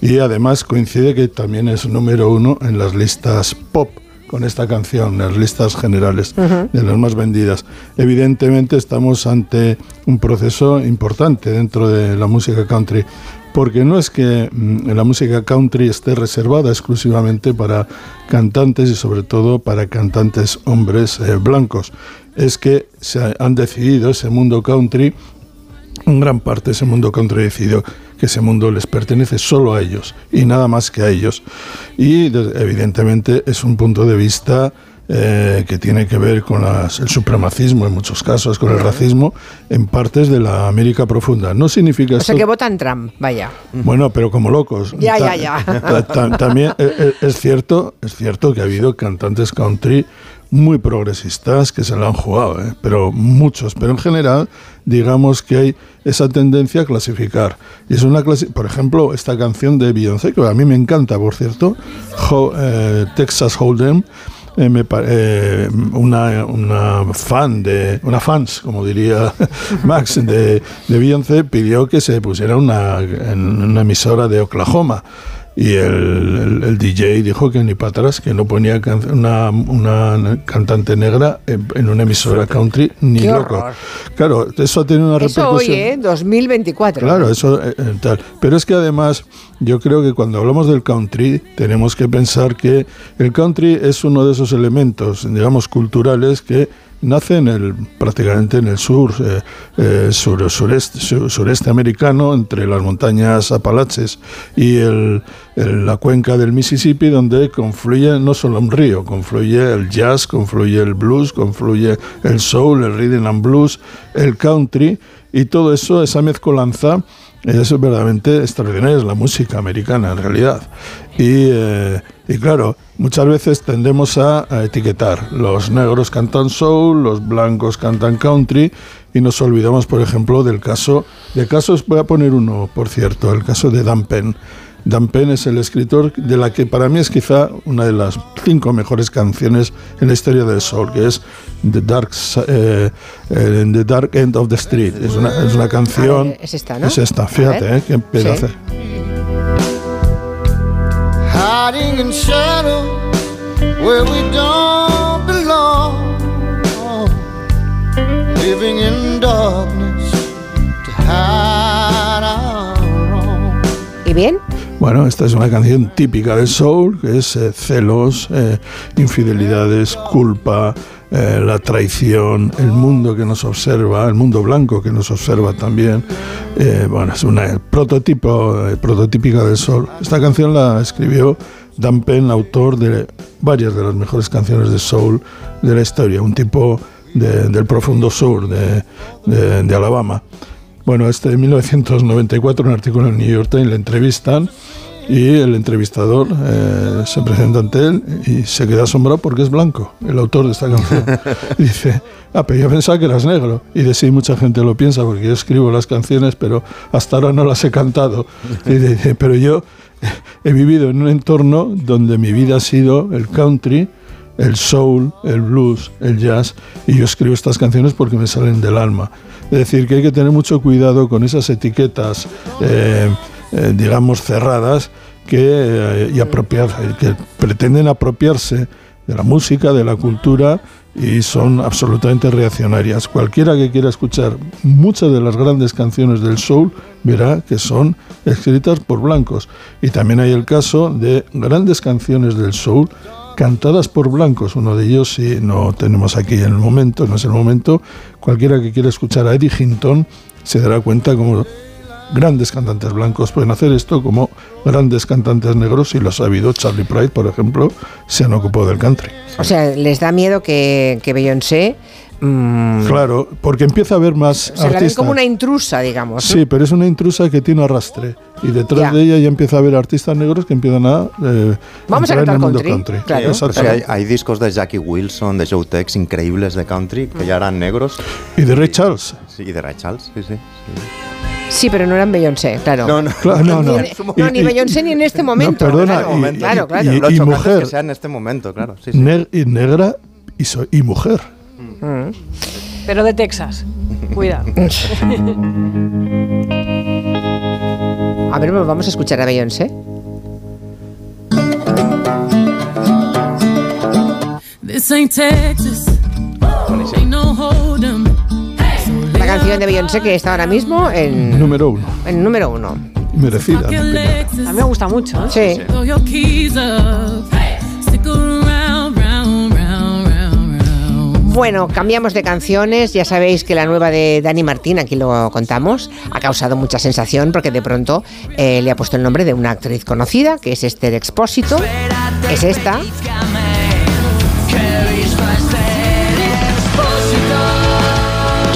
Y además coincide que también es número uno en las listas pop con esta canción, las listas generales Ujú. de las más vendidas. Evidentemente estamos ante un proceso importante dentro de la música country, porque no es que mm, la música country esté reservada exclusivamente para cantantes y sobre todo para cantantes hombres eh, blancos, es que se han decidido ese mundo country en gran parte ese mundo country decidió que ese mundo les pertenece solo a ellos y nada más que a ellos. Y de- evidentemente es un punto de vista eh, que tiene que ver con las- el supremacismo en muchos casos, con el racismo en partes de la América profunda. No significa O sea esto- que votan Trump, vaya. bueno, pero como locos. Ya, Ta- ya, ya. ta- ta- También eh, eh, es cierto, es cierto que ha habido cantantes country muy progresistas que se la han jugado, ¿eh? pero muchos. Pero en general, digamos que hay esa tendencia a clasificar. Y es una clase, por ejemplo, esta canción de Beyoncé, que a mí me encanta, por cierto, eh, Texas Hold'em. eh, eh, una, una fan de una fans como diría <laughs> Max de, de Beyoncé pidió que se pusiera una, en una emisora de Oklahoma y el, el- el DJ dijo que ni para atrás, que no ponía can- una, una cantante negra en, en una emisora country ni Qué loco. horror. Claro, eso ha tenido una Eso hoy, repercusión. ¿eh? 2024. Claro, eso eh, eh, tal. Pero es que además yo creo que cuando hablamos del country tenemos que pensar que el country es uno de esos elementos, digamos, culturales que nace en el, prácticamente en el sur, eh, eh, sur- sureste, sur- sureste americano, entre las montañas Apalaches y el- el- la cuenca del Mississippi, donde confluye no solo un río, confluye el jazz, confluye el blues, confluye el soul, el rhythm and blues, el country, y todo eso, esa mezcolanza, es verdaderamente extraordinaria, es la música americana en realidad. Y, eh, y claro, muchas veces tendemos a, etiquetar. Los negros cantan soul, los blancos cantan country y nos olvidamos, por ejemplo, del caso, de casos, voy a poner uno, por cierto, el caso de Dan. Dan Penn es el escritor de la que para mí es quizá una de las cinco mejores canciones en la historia del soul, que es The Dark, eh, eh, The Dark End of the Street. Es una, es una canción... A ver, es esta, ¿no? Es esta, fíjate. ¿eh? qué pedazo. Sí. hiding in shadows where we don't belong. living in darkness to hide our wrong. ¿Y bien? Bueno, esta es una canción típica del soul, que es eh, celos, eh, infidelidades, culpa, eh, la traición, el mundo que nos observa, el mundo blanco que nos observa también. Bueno, es una prototipo, prototípica del soul. Esta canción la escribió Dan Penn, autor de varias de las mejores canciones de soul de la historia, un tipo de- del profundo sur de Alabama. Bueno, este en 1994, un artículo en el New York Times, le entrevistan y el entrevistador eh, se presenta ante él y se queda asombrado porque es blanco, el autor de esta canción. <laughs> Dice, ah, pero yo pensaba que eras negro. Y de sí, mucha gente lo piensa porque yo escribo las canciones, pero hasta ahora no las he cantado. Y dice, pero yo he vivido en un entorno donde mi vida ha sido el country, el soul, el blues, el jazz, y yo escribo estas canciones porque me salen del alma. Es decir, que hay que tener mucho cuidado con esas etiquetas, eh, eh, digamos, cerradas que, eh, y que pretenden apropiarse de la música, de la cultura, y son absolutamente reaccionarias. Cualquiera que quiera escuchar muchas de las grandes canciones del soul verá que son escritas por blancos. Y también hay el caso de grandes canciones del soul cantadas por blancos. Uno de ellos, si no tenemos aquí en el momento, no es el momento, cualquiera que quiera escuchar a Eddie Hinton se dará cuenta como grandes cantantes blancos pueden hacer esto, como grandes cantantes negros, y lo ha sabido Charlie Pride, por ejemplo, se han ocupado del country. O sea, les da miedo que Beyoncé mm, Claro, porque empieza a haber más se la ve artistas. como una intrusa, digamos. ¿no? Sí, pero es una intrusa que tiene arrastre. Y detrás Ya. de ella ya empieza a haber artistas negros que empiezan a. eh, Vamos a entrar en cantar el mundo country, country. claro. Sí, hay, hay discos de Jackie Wilson, de Joe Tex, increíbles de country, que ya eran negros. Y de Ray Charles. Sí, y de Ray Charles, sí, sí. sí. Sí, pero no eran Beyoncé, claro. No, no. Claro, no, no. Ni, no, ni Beyoncé ni en este momento. perdona, claro, y- claro, claro. y- y es mujer. que sea en este momento, claro. Sí, sí. Ne- y negra y, so- y mujer. Mm. Pero de Texas. Cuidado. <laughs> A ver, pues vamos a escuchar a Beyoncé. This ain't Texas. Ain't no hold 'em. La canción de Beyoncé que está ahora mismo en, Número uno. en número uno. Merecida. A mí me gusta mucho. ¿eh? Sí. Bueno, cambiamos de canciones. Ya sabéis que la nueva de Dani Martín, aquí lo contamos, ha causado mucha sensación porque de pronto eh, le ha puesto el nombre de una actriz conocida, que es Esther Expósito. Es esta.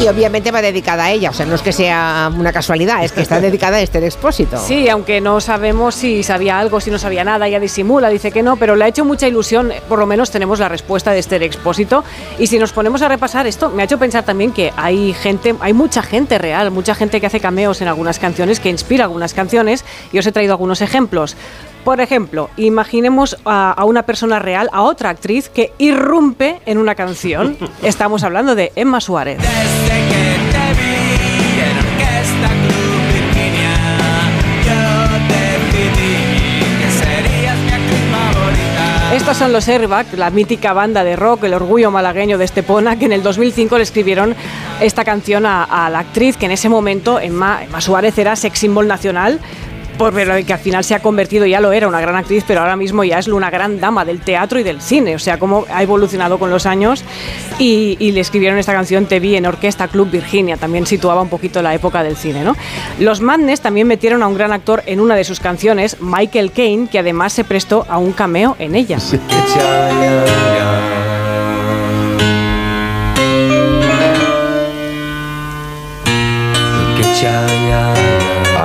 Y obviamente va dedicada a ella, o sea, no es que sea una casualidad, es que está dedicada a Esther Expósito. Sí, aunque no sabemos si sabía algo, si no sabía nada, ella disimula, dice que no, pero le ha hecho mucha ilusión, por lo menos tenemos la respuesta de Esther Expósito. Y si nos ponemos a repasar esto, me ha hecho pensar también que hay gente, hay mucha gente real, mucha gente que hace cameos en algunas canciones, que inspira algunas canciones, y os he traído algunos ejemplos. Por ejemplo, imaginemos a, a una persona real, a otra actriz que irrumpe en una canción. <laughs> Estamos hablando de Emma Suárez. Estos son los Airbag, la mítica banda de rock, el orgullo malagueño de Estepona, que en el 2005 le escribieron esta canción a, a la actriz que en ese momento, Emma, Emma Suárez, era sex symbol nacional. Por pero que al final se ha convertido, ya lo era, una gran actriz, pero ahora mismo ya es una gran dama del teatro y del cine. O sea, cómo ha evolucionado con los años. Y, y le escribieron esta canción Te vi en Orquesta Club Virginia. También situaba un poquito la época del cine, ¿no? Los Madness también metieron a un gran actor en una de sus canciones, Michael Caine, que además se prestó a un cameo en ella.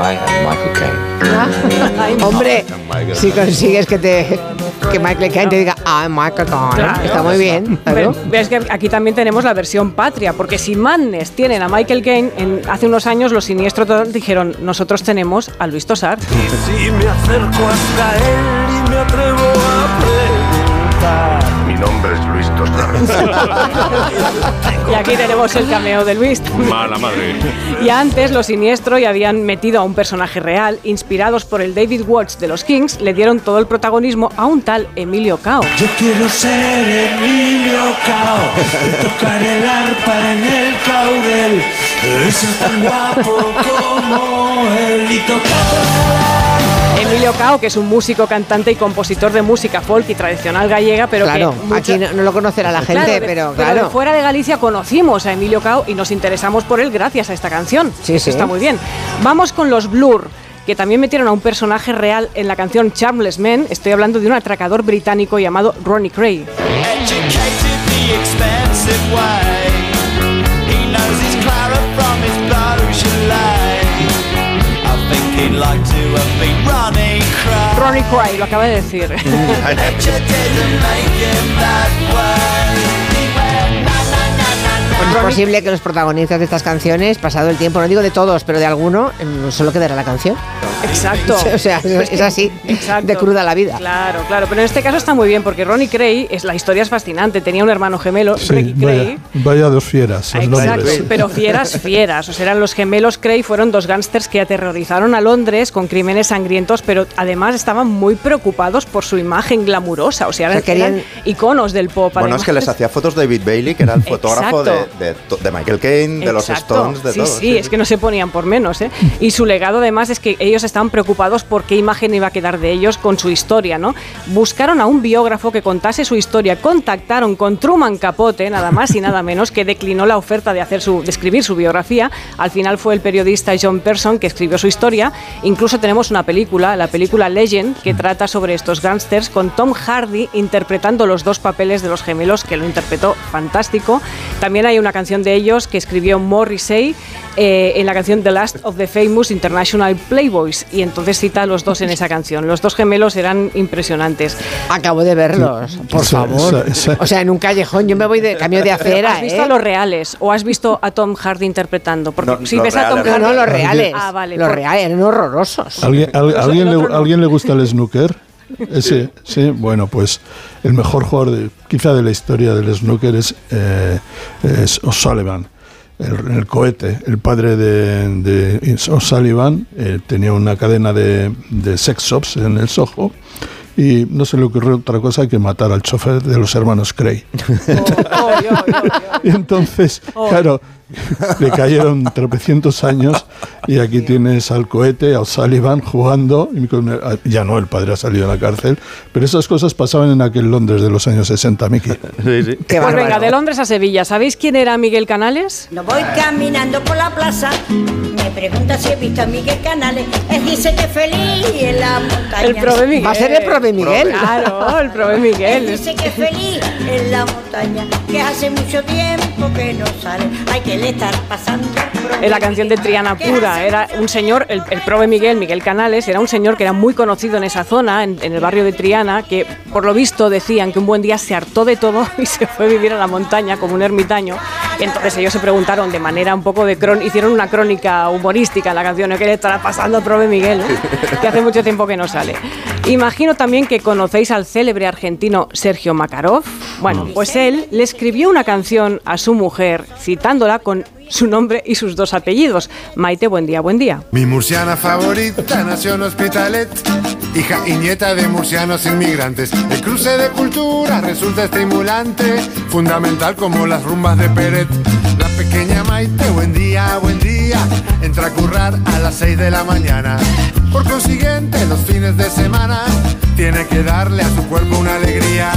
I am Michael Caine. <laughs> Hombre, si consigues que te que Michael Caine te diga, ah, Michael Caine, Claro. está muy bien. Claro. ves que aquí también tenemos la versión patria, porque si Madness tienen a Michael Caine, en- hace unos años los siniestros dijeron, nosotros tenemos a Luis Tosar. Si me acerco hasta él y me atrevo a preguntar, nombre es Luis Toslar. <laughs> Y aquí tenemos el cameo de Luis. Mala madre. Y antes, los siniestro ya habían metido a un personaje real, inspirados por el David Watts de los Kings, le dieron todo el protagonismo a un tal Emilio Cao. Yo quiero ser Emilio Cao, tocar el arpa en el caudel, ser tan guapo como él y tocar. Emilio Cao, que es un músico, cantante y compositor de música folk y tradicional gallega, pero claro, que mucha- aquí no, no lo conocerá la gente, Claro, de- pero de claro. fuera de Galicia conocimos a Emilio Cao y nos interesamos por él gracias a esta canción. Sí, Eso sí. Está muy bien. Vamos con los Blur que también metieron a un personaje real en la canción Charmless Men. Estoy hablando de un atracador británico llamado Ronnie Cray. Ronnie Cray, lo acaba de decir. <laughs> Es posible que los protagonistas de estas canciones, pasado el tiempo, no digo de todos, pero de alguno, em, solo quedará la canción. Exacto. <laughs> O sea, es así, de cruda la vida. Claro, claro, pero en este caso está muy bien porque Ronnie Cray, es, la historia es fascinante, tenía un hermano gemelo, Sí, Ricky Cray. vaya, vaya dos fieras. Exacto, pero fieras, fieras. O sea, eran los gemelos Cray, fueron dos gángsters que aterrorizaron a Londres con crímenes sangrientos, pero además estaban muy preocupados por su imagen glamurosa. O sea, eran, O sea, querían- eran iconos del pop. Bueno, además. es que les hacía fotos David Bailey, que era el fotógrafo de, Exacto. De, Michael Caine, de los. Stones, de sí, todo. Sí, es que no se ponían por menos. ¿eh? Y su legado además es que ellos estaban preocupados por qué imagen iba a quedar de ellos con su historia. ¿no? Buscaron a un biógrafo que contase su historia, contactaron con Truman Capote, nada más y nada menos, que declinó la oferta de, hacer su, de escribir su biografía. Al final fue el periodista John Person que escribió su historia. Incluso tenemos una película, la película Legend, que trata sobre estos gángsters con Tom Hardy interpretando los dos papeles de los gemelos, que lo interpretó fantástico. También hay una canción de ellos que escribió Morrissey eh, en la canción The Last of the Famous International Playboys y entonces cita a los dos en esa canción. Los dos gemelos eran impresionantes. Acabo de verlos, por favor. O sea, en un callejón, yo me voy de cambio de acera, ¿Has visto ¿eh? a los reales o has visto a Tom Hardy interpretando? Porque No, si ves a Tom. Hardy... No, no, los reales. Ah, vale. Los por- reales eran horrorosos. ¿Alguien, al- Los- ¿alguien, el le, otro no. ¿Alguien le gusta el snooker? Ese, sí, bueno, pues el mejor jugador quizá de la historia del snooker es, eh, es O'Sullivan, el, el cohete. El padre de, de O'Sullivan eh, tenía una cadena de, de sex shops en el Soho y no se le ocurrió otra cosa que matar al chofer de los hermanos Cray. <laughs> Y entonces, claro, le cayeron tropecientos años y aquí tienes al cohete, a O'Sullivan jugando, ya no, el padre ha salido de la cárcel, pero esas cosas pasaban en aquel Londres de los años 60, Miki. <laughs> Pues venga, de Londres a Sevilla. ¿Sabéis quién era Miguel Canales? No voy caminando por la plaza, me pregunta si he visto a Miguel Canales, él dice que feliz en la montaña. El Prove Miguel. Va a ser el Prove Miguel. Claro, el Prove Miguel. Él dice que feliz en la montaña, que hace mucho tiempo que no sale, hay que le estar pasando. En la canción de Triana Pura. Era un señor, el, el prove Miguel, Miguel Canales, era un señor que era muy conocido en esa zona, en, en el barrio de Triana, que por lo visto decían que un buen día se hartó de todo <laughs> y se fue a vivir a la montaña como un ermitaño. Y entonces ellos se preguntaron de manera un poco de cron hicieron una crónica humorística en la canción, ¿qué le estará pasando al prove Miguel? no? Que hace mucho tiempo que no sale. Imagino también que conocéis al célebre argentino Sergio Makarov. Bueno, pues él le escribió una canción a su mujer citándola con su nombre y sus dos apellidos. Maite, buen día, buen día. Mi murciana favorita nació en Hospitalet, hija y nieta de murcianos inmigrantes. El cruce de culturas resulta estimulante, fundamental como las rumbas de Peret. Pequeña Maite, buen día, buen día, entra a currar a las 6 de la mañana. Por consiguiente, los fines de semana tiene que darle a su cuerpo una alegría.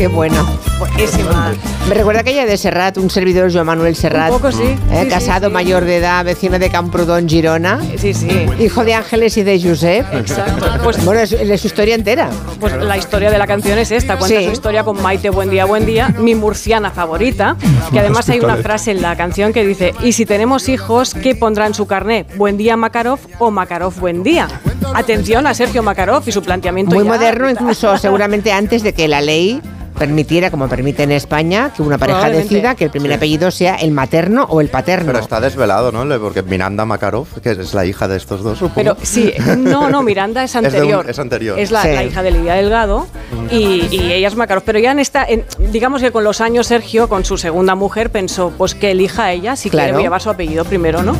Qué bueno. Buenísima. Me recuerda aquella de Serrat, un servidor Joan Manuel Serrat. Un poco sí. eh, Sí, casado, sí. mayor de edad, vecino de Camprodón, Girona. Sí, sí. Hijo de Ángeles y de Josep. Exacto. Pues- bueno, es, es su historia entera. Pues la historia de la canción es esta, cuenta Sí. su historia con Maite Buen Día, Buen Día, mi murciana favorita, que además hay una frase en la canción que dice, y si tenemos hijos, ¿qué pondrá en su carné? ¿Buen día Makarov o Makarov Buen Día? Atención a Sergio Makarov y su planteamiento Muy ya- moderno, incluso <laughs> seguramente antes de que la ley permitiera, como permite en España, que una pareja decida que el primer Sí. apellido sea el materno o el paterno. Pero está desvelado, ¿no? Porque Miranda Makarov, que es la hija de estos dos, supongo. Pero sí, no, no, Miranda es <laughs> un- anterior. es anterior. Es la, Sí. la hija de Lidia Delgado y, y ella es Makarov. Pero ya en esta, en- digamos que con los años Sergio, con su segunda mujer, pensó pues que elija a ella si Claro. quiere llevar su apellido primero, ¿no?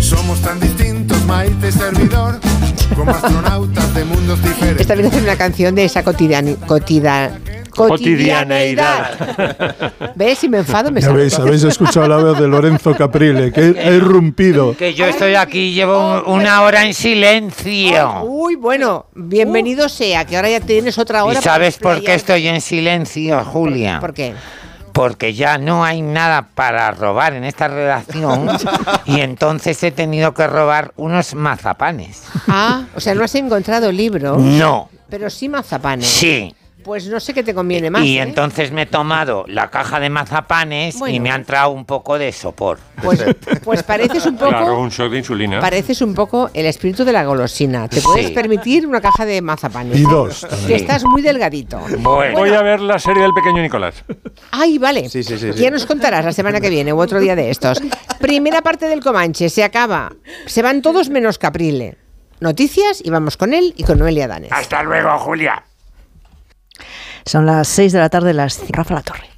Somos tan distintos, Maite servidor, como astronautas de mundos diferentes. Esta vez hacer una canción de esa cotidian, cotida- cotidianeidad. ¿Ves? Si me enfado, me veis, habéis escuchado la voz de Lorenzo Caprile, que ha irrumpido. Que yo estoy aquí, llevo un- una hora en silencio. Uy, bueno, bienvenido sea, que ahora ya tienes otra hora. ¿Y sabes por qué estoy en silencio, Julia? ¿Por qué? Porque ya no hay nada para robar en esta redacción y entonces he tenido que robar unos mazapanes. Ah, o sea, no has encontrado libros. No, Pero sí mazapanes. sí. Pues no sé qué te conviene más. Y ¿eh? entonces me he tomado la caja de mazapanes y me ha entrado un poco de sopor. Pues, pues pareces un poco. Claro, un shock de insulina. Pareces un poco el espíritu de la golosina. Te puedes Sí. permitir una caja de mazapanes. Y dos. Que también. estás muy delgadito. Bueno, Voy a ver la serie del pequeño Nicolás. Ay, vale. Sí, sí, sí, sí. Ya nos contarás la semana que viene u otro día de estos. Primera parte del Comanche, se acaba. Se van todos menos Caprile. Noticias y vamos con él y con Noelia Danes. hasta luego, Julia. Son las 6 de la tarde, las Rafa La Torre.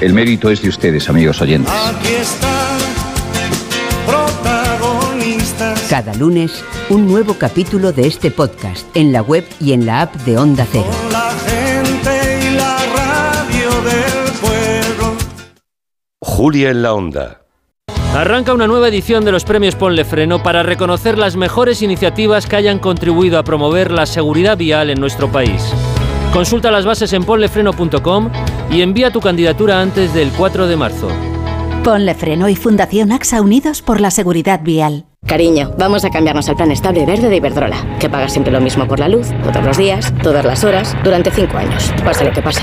El mérito es de ustedes, amigos oyentes. Aquí están protagonistas. Cada lunes, un nuevo capítulo de este podcast en la web y en la app de Onda Cero. La gente y la radio del pueblo. Julia en la Onda. Arranca una nueva edición de los premios Ponle Freno para reconocer las mejores iniciativas que hayan contribuido a promover la seguridad vial en nuestro país. Consulta las bases en ponlefreno.com y envía tu candidatura antes del 4 de marzo. Ponle Freno y Fundación AXA Unidos por la Seguridad Vial. Cariño, vamos a cambiarnos al plan estable verde de Iberdrola, que paga siempre lo mismo por la luz, todos los días, todas las horas, durante cinco años, pase lo que pase.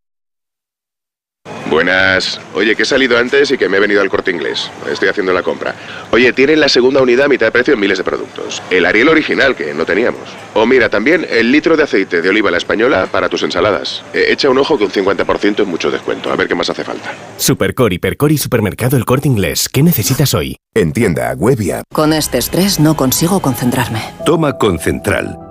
Buenas. Oye, que he salido antes y que me he venido al corte inglés. Estoy haciendo la compra. Oye, tienen la segunda unidad a mitad de precio en miles de productos. El Ariel original, que no teníamos. O mira, también el litro de aceite de oliva la española para tus ensaladas. Eh, echa un ojo que un 50% es mucho descuento. A ver qué más hace falta. Supercor, Hipercor y Supermercado El Corte Inglés. ¿Qué necesitas hoy? En tienda, web y app. Con este estrés no consigo concentrarme. Toma Concentral.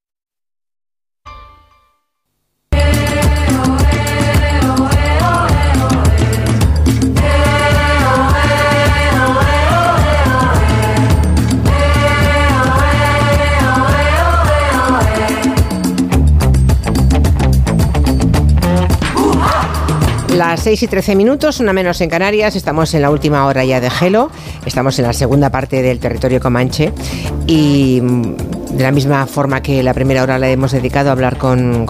Las 6 y 13 minutos, una menos en Canarias, estamos en la última hora ya de Gelo, estamos en la segunda parte del territorio Comanche. Y mm, de la misma forma que la primera hora la hemos dedicado a hablar con,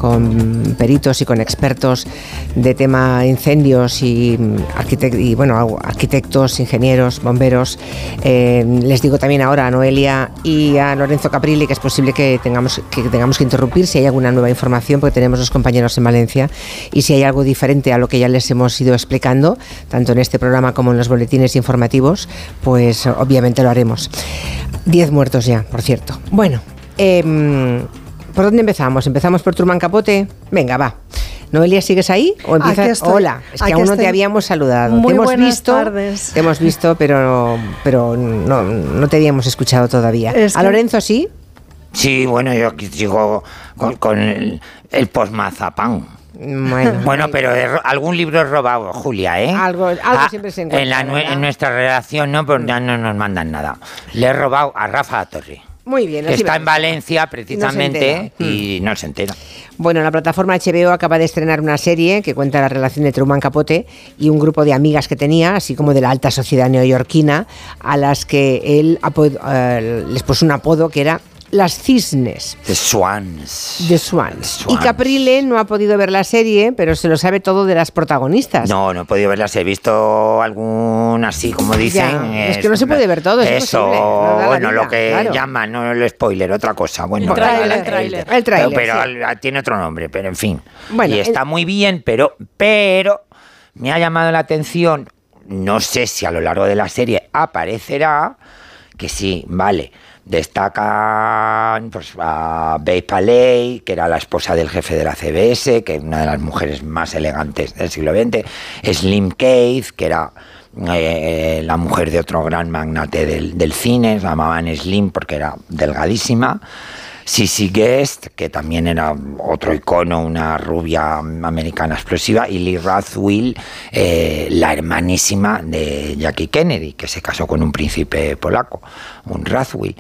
peritos y con expertos de tema incendios y, mm, bueno, arquitectos, ingenieros, bomberos, eh, les digo también ahora a Noelia y a Lorenzo Caprilli que es posible que tengamos, que tengamos que interrumpir si hay alguna nueva información porque tenemos dos compañeros en Valencia y si hay algo diferente a lo que ya les hemos ido explicando, tanto en este programa como en los boletines informativos, pues obviamente lo haremos. Diez muertos ya, por cierto. Bueno, em, ¿por dónde empezamos? ¿Empezamos por Truman Capote? Venga, va. Noelia, ¿sigues ahí? ¿O empiezas? Aquí estoy. Hola, es que Aquí aún no estoy. te habíamos saludado. Muy te hemos buenas visto, tardes. te hemos visto, pero, pero no, no te habíamos escuchado todavía. Es ¿A que- Lorenzo sí? Sí, bueno, yo aquí sigo con, con el, el postmazapán. Bueno, Bueno, pero ro- algún libro he robado, Julia, ¿eh? Algo- algo Ah, siempre se encuentra, en nuestra relación no, pues ya no nos mandan nada. Le he robado a Rafa Torre, Muy bien. que está en. Valencia precisamente y no se entera. Bueno, la plataforma HBO acaba de estrenar una serie que cuenta la relación de Truman Capote y un grupo de amigas que tenía, así como de la alta sociedad neoyorquina, a las que él eh, les puso un apodo que era las cisnes. The Swans. The Swans. Y Swans. Caprile no ha podido ver la serie, pero se lo sabe todo de las protagonistas. No, no he podido verlas. He visto algún así, como dicen. Ya, es que no se puede ver todo, es Eso, no bueno, vida, lo que claro. llaman, no el spoiler, otra cosa. Bueno, El tráiler, el tráiler. Pero, sí. al- tiene otro nombre, pero en fin. Bueno, y está muy bien, pero, pero me ha llamado la atención, no sé si a lo largo de la serie aparecerá, que sí, vale. Destacan pues, a Babe Paley, que era la esposa del jefe de la CBS, que es una de las mujeres más elegantes del siglo XX. Slim Cave, que era eh, la mujer de otro gran magnate del, del cine, se llamaban Slim porque era delgadísima. Sissy Guest, que también era otro icono, una rubia americana explosiva, y Lee Rathwill, eh, la hermanísima de Jackie Kennedy, que se casó con un príncipe polaco, un Rathwill,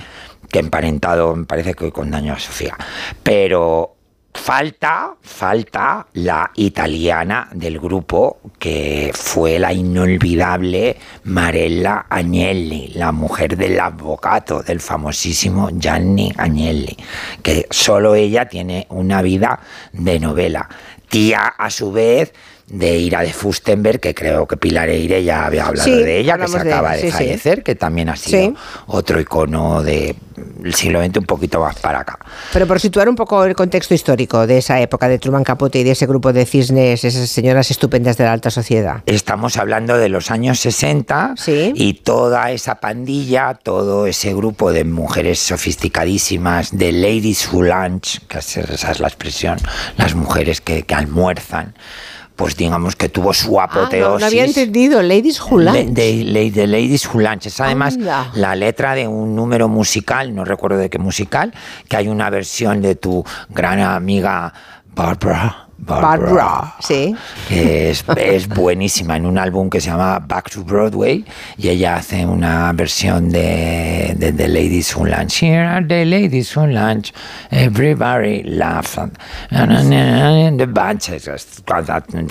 que emparentado me parece que con daño a Sofía. Pero falta, falta la italiana del grupo, que fue la inolvidable Marella Agnelli, la mujer del avvocato, del famosísimo Gianni Agnelli, que solo ella tiene una vida de novela. Tía, a su vez, de Ira de Fustenberg, que creo que Pilar Eire ya había hablado Sí, de ella, que se de acaba ella, de, sí, sí. fallecer, que también ha sido Sí. otro icono del siglo XX un poquito más para acá. Pero por situar un poco el contexto histórico de esa época de Truman Capote y de ese grupo de cisnes, esas señoras estupendas de la alta sociedad. Estamos hablando de los años 60 y toda esa pandilla, todo ese grupo de mujeres sofisticadísimas, de ladies who lunch, que es- esa es la expresión, las mujeres que, que almuerzan, pues digamos que tuvo su Ah, no, apoteosis. no había entendido, Ladies Who Lunch. De, de- de Ladies Who Lunch. Es además Anda. la letra de un número musical, no recuerdo de qué musical, que hay una versión de tu gran amiga Barbara. Barbara, sí. que es, es buenísima en un álbum que se llama Back to Broadway y ella hace una versión de, de The Ladies Who Lunch. Here are the ladies who lunch, everybody laughs. and- and- and The bunch, es- es-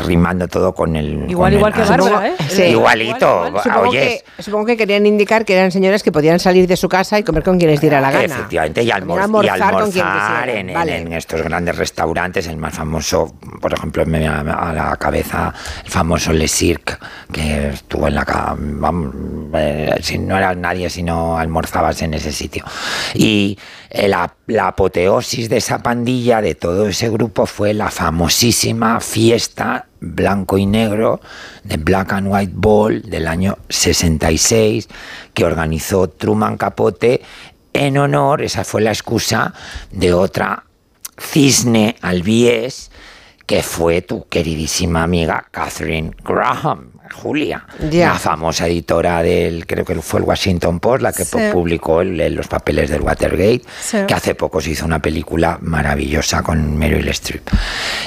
rimando todo con el. Igual, con igual el que. Bárbara, ¿eh? Sí. Igualito, Supongo que, supongo que querían indicar que eran señoras que podían salir de su casa y comer con quien les diera la gana. Efectivamente, y, almor- y almorzar con quien almorzar en, vale. en estos grandes restaurantes. El más famoso, por ejemplo, me viene a la cabeza el famoso Le Cirque, que estuvo en la. vamos, no eras nadie si no almorzabas en ese sitio. Y eh, la, la apoteosis de esa pandilla, de todo ese grupo, fue la famosísima fiesta blanco y negro de Black and White Ball del año 66 que organizó Truman Capote en honor, esa fue la excusa, de otra cisne albiés que fue tu queridísima amiga Catherine Graham, Julia, Ya. la famosa editora del, creo que fue el Washington Post, la que Sí. publicó el- los papeles del Watergate, Sí. que hace poco se hizo una película maravillosa con Meryl Streep.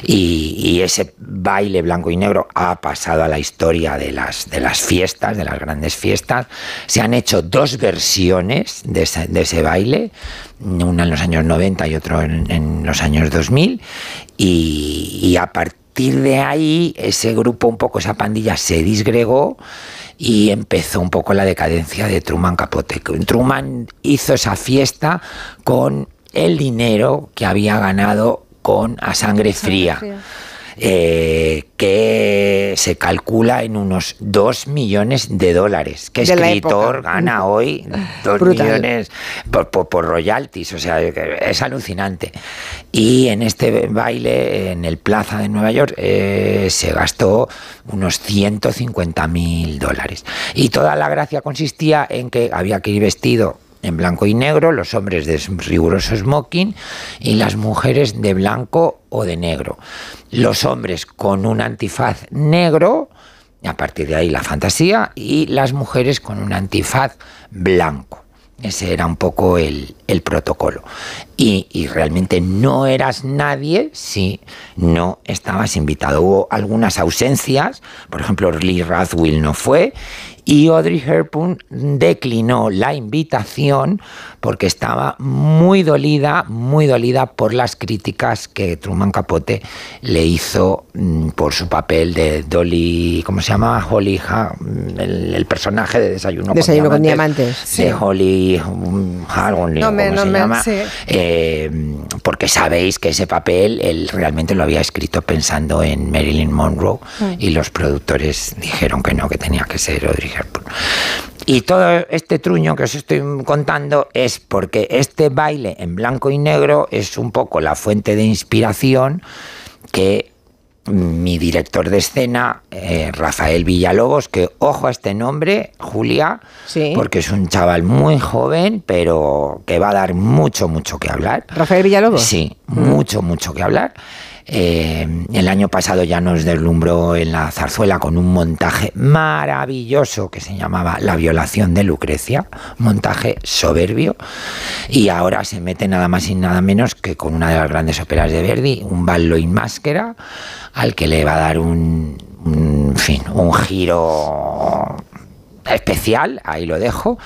Y, y ese baile blanco y negro ha pasado a la historia de las, de las fiestas, de las grandes fiestas. Se han hecho dos versiones de ese, de ese baile, una en los años 90 y otro en, en los años 2000. Y, y a partir de ahí, ese grupo, un poco esa pandilla, se disgregó y empezó un poco la decadencia de Truman Capote. Truman hizo esa fiesta con el dinero que había ganado con A Sangre Fría. Eh, que se calcula en unos 2 millones de dólares. ¿Qué De escritor gana hoy 2 Brutal. millones por, por- por royalties? O sea, es alucinante. Y en este baile, en el Plaza de Nueva York, eh, se gastó unos 150 mil dólares. Y toda la gracia consistía en que había que ir vestido en blanco y negro, los hombres de riguroso smoking y las mujeres de blanco o de negro. Los hombres con un antifaz negro, a partir de ahí la fantasía, y las mujeres con un antifaz blanco. Ese era un poco el, protocolo. Y, realmente no eras nadie si no estabas invitado. Hubo algunas ausencias, por ejemplo, Lee Rathwill no fue, y Audrey Hepburn declinó la invitación porque estaba muy dolida, muy dolida por las críticas que Truman Capote le hizo mm, por su papel de Dolly, ¿cómo se llama? Holly, Ha- el, el personaje de Desayuno, Desayuno con Diamantes, diamantes. de Holly mm, Hargon, No me- ¿cómo no se me- llama? sí. Eh, porque sabéis que ese papel él realmente lo había escrito pensando en Marilyn Monroe Mm. y los productores dijeron que no, que tenía que ser Audrey Y todo este truño que os estoy contando es porque este baile en blanco y negro es un poco la fuente de inspiración que mi director de escena, eh, Rafael Villalobos, que ojo a este nombre, Julia, porque es un chaval muy joven, pero que va a dar mucho, mucho que hablar. Rafael Villalobos. Sí, mucho, mucho que hablar. Eh, el año pasado ya nos deslumbró en la zarzuela con un montaje maravilloso que se llamaba La violación de Lucrecia, montaje soberbio, y ahora se mete nada más y nada menos que con una de las grandes óperas de Verdi, un ballo in máscara, al que le va a dar un, fin, un giro especial, ahí lo dejo,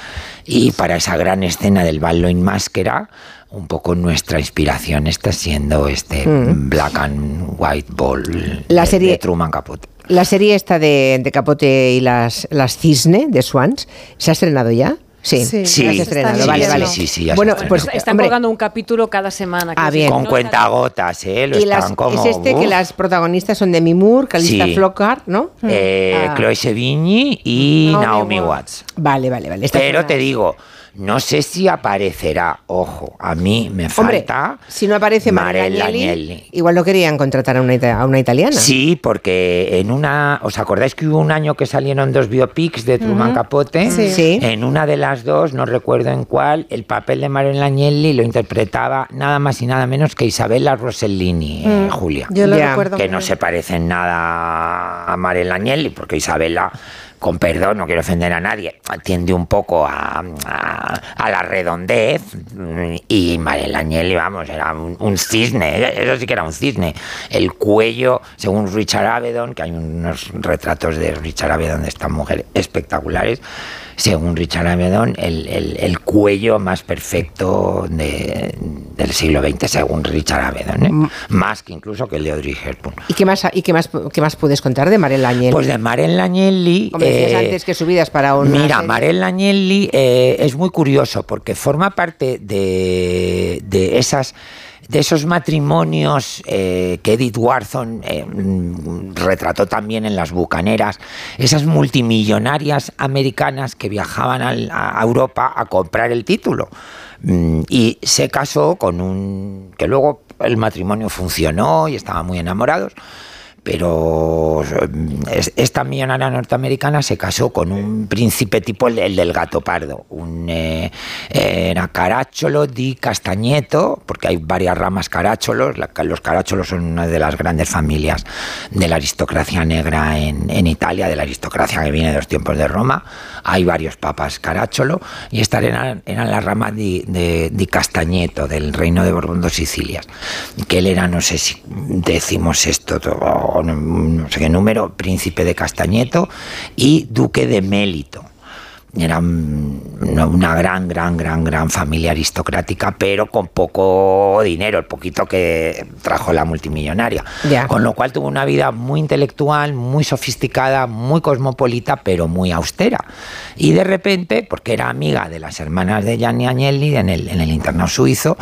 y para esa gran escena del ballo in máscara, un poco nuestra inspiración está siendo este Mm. Black and White Ball La de- serie- de Truman Capote. La serie esta de, de Capote y las, las Cisne de Swans, ¿se ha estrenado ya? Sí, Sí, se estrenado, está vale, vale. Sí, sí, ya bueno, pues Están hombre, colgando un capítulo cada semana. Ah, bien. Con cuentagotas, ¿eh? Lo y las- como... es este que las protagonistas son Demi Moore, Calista Sí. Flockhart, ¿no? Eh, Ah. Chloe Sevigny y Naomi Naomi Watts. Watts. Vale, vale, vale. Pero te digo, no sé si aparecerá, ojo, a mí me Hombre, falta... si no aparece Marella Marella Agnelli. Igual no querían contratar a una, ita- a una italiana. Sí, porque en una. ¿Os acordáis que hubo un año que salieron dos biopics de Truman. Capote? Sí. Sí. En una de las dos, no recuerdo en cuál, el papel de Mariela Agnelli lo interpretaba nada más y nada menos que Isabella Rossellini, eh, Mm, Julia. yo lo recuerdo Que no bien. se parece en nada a Mariela Agnelli, porque Isabella. Con perdón, no quiero ofender a nadie, tiende un poco a, a- a la redondez mm, y Agnelli, vamos, era un, un cisne, eso sí que era un cisne. El cuello, según Richard Avedon, que hay unos retratos de Richard Avedon de esta mujer espectaculares, según Richard Avedon, el, el- el cuello más perfecto de- del siglo XX, según Richard Avedon, ¿eh? Mm. más que incluso que el de Audrey Hepburn. ¿Y qué más, y qué más, qué más puedes contar de Marella Agnelli? Pues de Mariela Agnelli... Como decías eh, antes, que su vida es para un. Mira, Marella Agnelli eh, es muy curioso porque forma parte de, de esas de esos matrimonios eh, que Edith Wharton eh, mm, retrató también en las bucaneras, esas multimillonarias americanas que viajaban a Europa a comprar el título. Mm, Y se casó con un... que luego el matrimonio funcionó y estaban muy enamorados, pero mm, es- esta millonaria norteamericana se casó con un príncipe tipo el, el del gato pardo, un, eh, era Caracciolo di Castagneto, porque hay varias ramas Caracciolo, la- los Caracciolo son una de las grandes familias de la aristocracia negra en, en Italia, de la aristocracia que viene de los tiempos de Roma, hay varios papas Caracciolo, y esta era, era la rama di, de, di Castagneto, del reino de Borbón dos Sicilias, que él era, no sé si decimos esto, o no, sé qué número, príncipe de Castagneto y duque de Mélito. Era un- una, gran, gran, gran, gran familia aristocrática, pero con poco dinero, el poquito que trajo la multimillonaria. Con lo cual tuvo una vida muy intelectual, muy sofisticada, muy cosmopolita, pero muy austera. Y de repente, porque era amiga de las hermanas de Gianni Agnelli en el, en el internado suizo,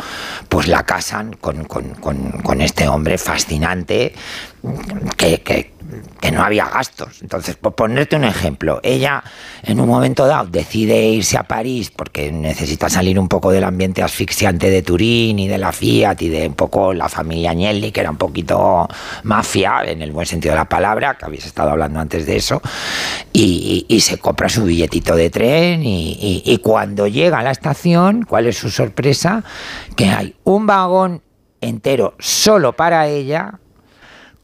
pues la casan con, con- con- con este hombre fascinante que, que- no había gastos. Entonces, por ponerte un ejemplo, ella en un momento dado decide irse a París porque necesita salir un poco del ambiente asfixiante de Turín y de la Fiat y de un poco la familia Agnelli, que era un poquito mafia, en el buen sentido de la palabra, que habéis estado hablando antes de eso, y, se compra su billetito de tren y cuando llega a la estación, ¿cuál es su sorpresa? Que hay un vagón entero solo para ella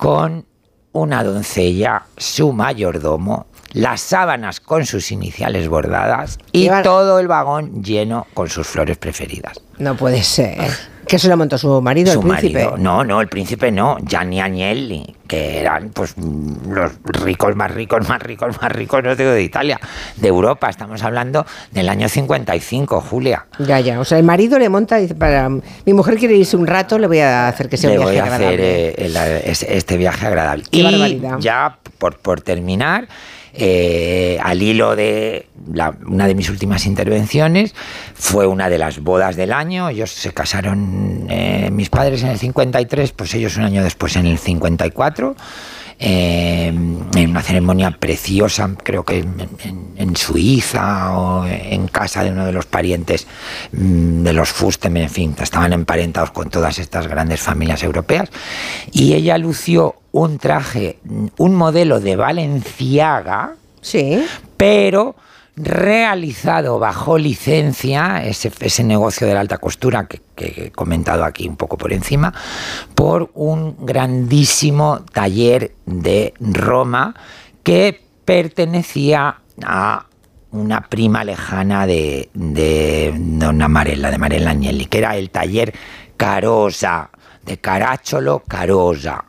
con una doncella, su mayordomo, las sábanas con sus iniciales bordadas y Llevan- todo el vagón lleno con sus flores preferidas. No puede ser. Que se lo montó su marido, Su el príncipe. marido, no, no, el príncipe no, Gianni Agnelli, que eran pues los ricos más ricos, más ricos, más ricos, no digo de Italia, de Europa, estamos hablando del año 55, Julia. Ya, ya. O sea, el marido le monta dice, para mi mujer quiere irse un rato, le voy a hacer que sea Le un voy viaje a hacer agradable. eh, el- es- este viaje agradable. Qué y barbaridad. ya por, por terminar, eh, al hilo de la- una de mis últimas intervenciones, fue una de las bodas del año. Ellos se casaron, eh, mis padres en el 53, pues ellos un año después en el 54. Eh, en una ceremonia preciosa, creo que en, en- en Suiza o en casa de uno de los parientes mm, de los Fusten, en fin, estaban emparentados con todas estas grandes familias europeas. Y ella lució un traje, un modelo de Valenciaga, sí. pero realizado bajo licencia, ese, ese negocio de la alta costura que, he comentado aquí un poco por encima, por un grandísimo taller de Roma que pertenecía a una prima lejana de, de Donna Marella, de Marella Agnelli, que era el taller Carosa, de Caracciolo Carosa.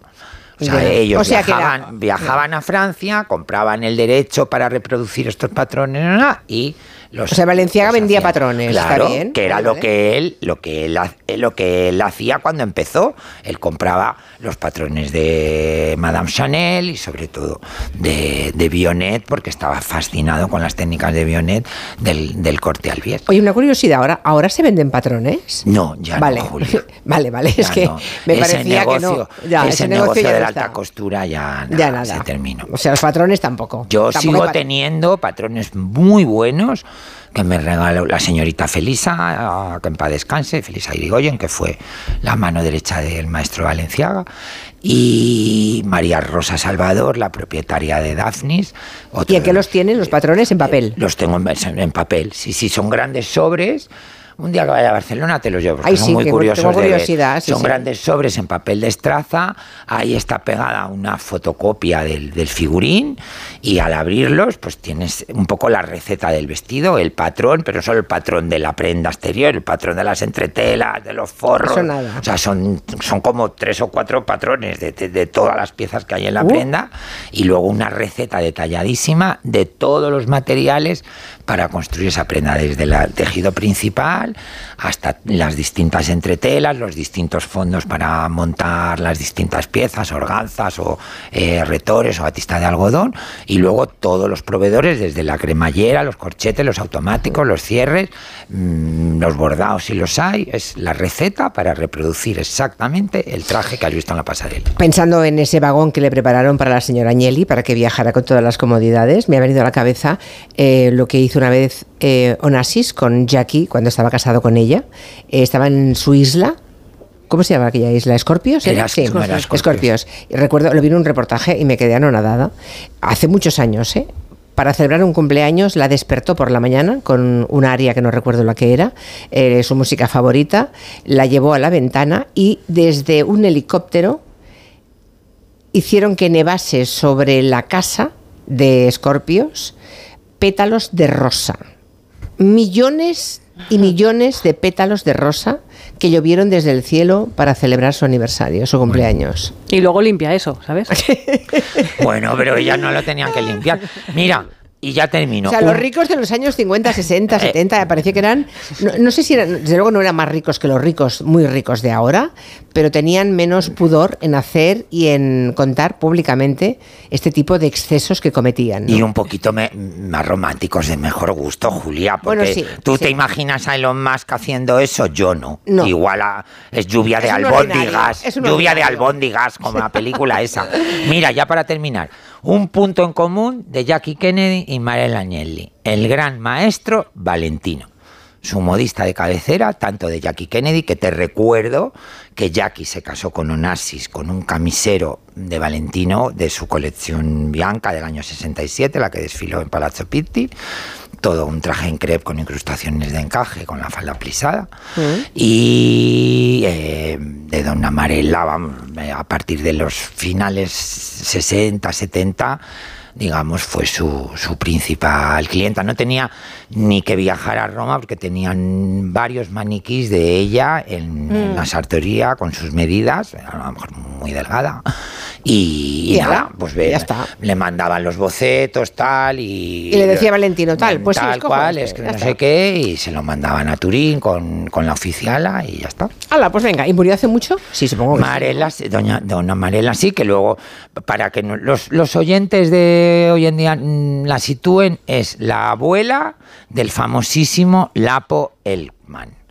O sea, ellos O sea viajaban, a Francia, compraban el derecho para reproducir estos patrones y los O sea, Valenciaga vendía hacían. patrones, Claro, está bien. que era Vale, lo que él, lo que él, eh, lo que él hacía cuando empezó. Él compraba los patrones de Madame Chanel y sobre todo de, de Bionet porque estaba fascinado con las técnicas de Bionet del, del corte al bies. Oye, una curiosidad, ¿ahora, ¿ahora se venden patrones? No, ya vale. no, Julia. <laughs> vale, vale, es que no. me Ese parecía que no. negocio- Ya, ese, ese negocio, negocio ya de la alta costura ya, Ya nada, nada. se terminó. O sea, los patrones tampoco. Yo Tampoco sigo teniendo patrones muy buenos que me regaló la señorita Felisa, ah, que en paz descanse, Felisa Irigoyen, que fue la mano derecha del maestro Valenciaga, y María Rosa Salvador, la propietaria de Daphnis. ¿Y en qué los tienen los patrones? En papel. Los tengo en, en papel, sí, sí, son grandes sobres. Un día que vaya a Barcelona te los llevo, Ay, son sí, muy curiosos. tengo de ver. curiosidad, sí, son sí. grandes sobres en papel de estraza, ahí está pegada una fotocopia del, del figurín y al abrirlos pues tienes un poco la receta del vestido, el patrón, pero solo el patrón de la prenda exterior, el patrón de las entretelas, de los forros. Eso nada. O sea, son, son como tres o cuatro patrones de, de- de todas las piezas que hay en la Uh. prenda y luego una receta detalladísima de todos los materiales para construir esa prenda, desde el tejido principal hasta las distintas entretelas, los distintos fondos para montar las distintas piezas, organzas o eh, retores o batista de algodón y luego todos los proveedores, desde la cremallera, los corchetes, los automáticos, los cierres, mm, los bordados si los hay, es la receta para reproducir exactamente el traje que has visto en la pasarela. Pensando en ese vagón que le prepararon para la señora Agnelli, para que viajara con todas las comodidades, me ha venido a la cabeza eh, lo que hizo una vez eh, Onassis con Jackie cuando estaba casado con ella. Eh, estaba en su isla. ¿Cómo se llama aquella isla? ¿Escorpios? Era- Sí, Escorpios. Recuerdo, lo vi en un reportaje y me quedé anonadada. Hace muchos años, ¿eh? Para celebrar un cumpleaños la despertó por la mañana con un aria que no recuerdo la que era, eh, su música favorita, la llevó a la ventana y desde un helicóptero hicieron que nevase sobre la casa de Escorpios pétalos de rosa. Millones y millones de pétalos de rosa que llovieron desde el cielo para celebrar su aniversario, su cumpleaños. Y luego limpia eso, ¿sabes? <laughs> Bueno, pero ellas no lo tenían que limpiar. Mira, y ya termino. O sea, Un- los ricos de los años 50, 60, 70, me parecía que eran, no, no sé si eran, desde luego no eran más ricos que los ricos, muy ricos de ahora, pero tenían menos pudor en hacer y en contar públicamente este tipo de excesos que cometían. ¿no? Y un poquito me- más románticos de mejor gusto, Julia, porque Bueno, sí, tú sí. te imaginas a Elon Musk haciendo eso, yo no. No. Igual a- es lluvia de Es albóndigas, ordinario, lluvia de ordinario. albóndigas, como la película esa. <laughs> Mira, ya para terminar, un punto en común de Jackie Kennedy y Mariela Agnelli, el gran maestro Valentino. Su modista de cabecera, tanto de Jackie Kennedy, que te recuerdo que Jackie se casó con Onassis, con un camisero de Valentino de su colección Bianca del año 67, la que desfiló en Palazzo Pitti. Todo un traje en crepe con incrustaciones de encaje, con la falda plisada. Y eh, de Donna Marella, a partir de los finales 60, 70, digamos, fue su, su principal clienta. No tenía ni que viajar a Roma porque tenían varios maniquís de ella en, en Mm. la sartoría con sus medidas, a lo mejor muy delgada. Y, y Y nada, pues ve, ya está. le mandaban los bocetos, tal, y... Y le decía Valentino, tal, pues sí, tal escojo cual, es que no está. sé qué, y se lo mandaban a Turín con, con la oficiala y ya está. Hala, pues venga, ¿y murió hace mucho? Sí, supongo que sí. Marela, sí, doña, doña Marela, sí, que luego, para que los, los oyentes de hoy en día mm, la sitúen, es la abuela del famosísimo Lapo Elman.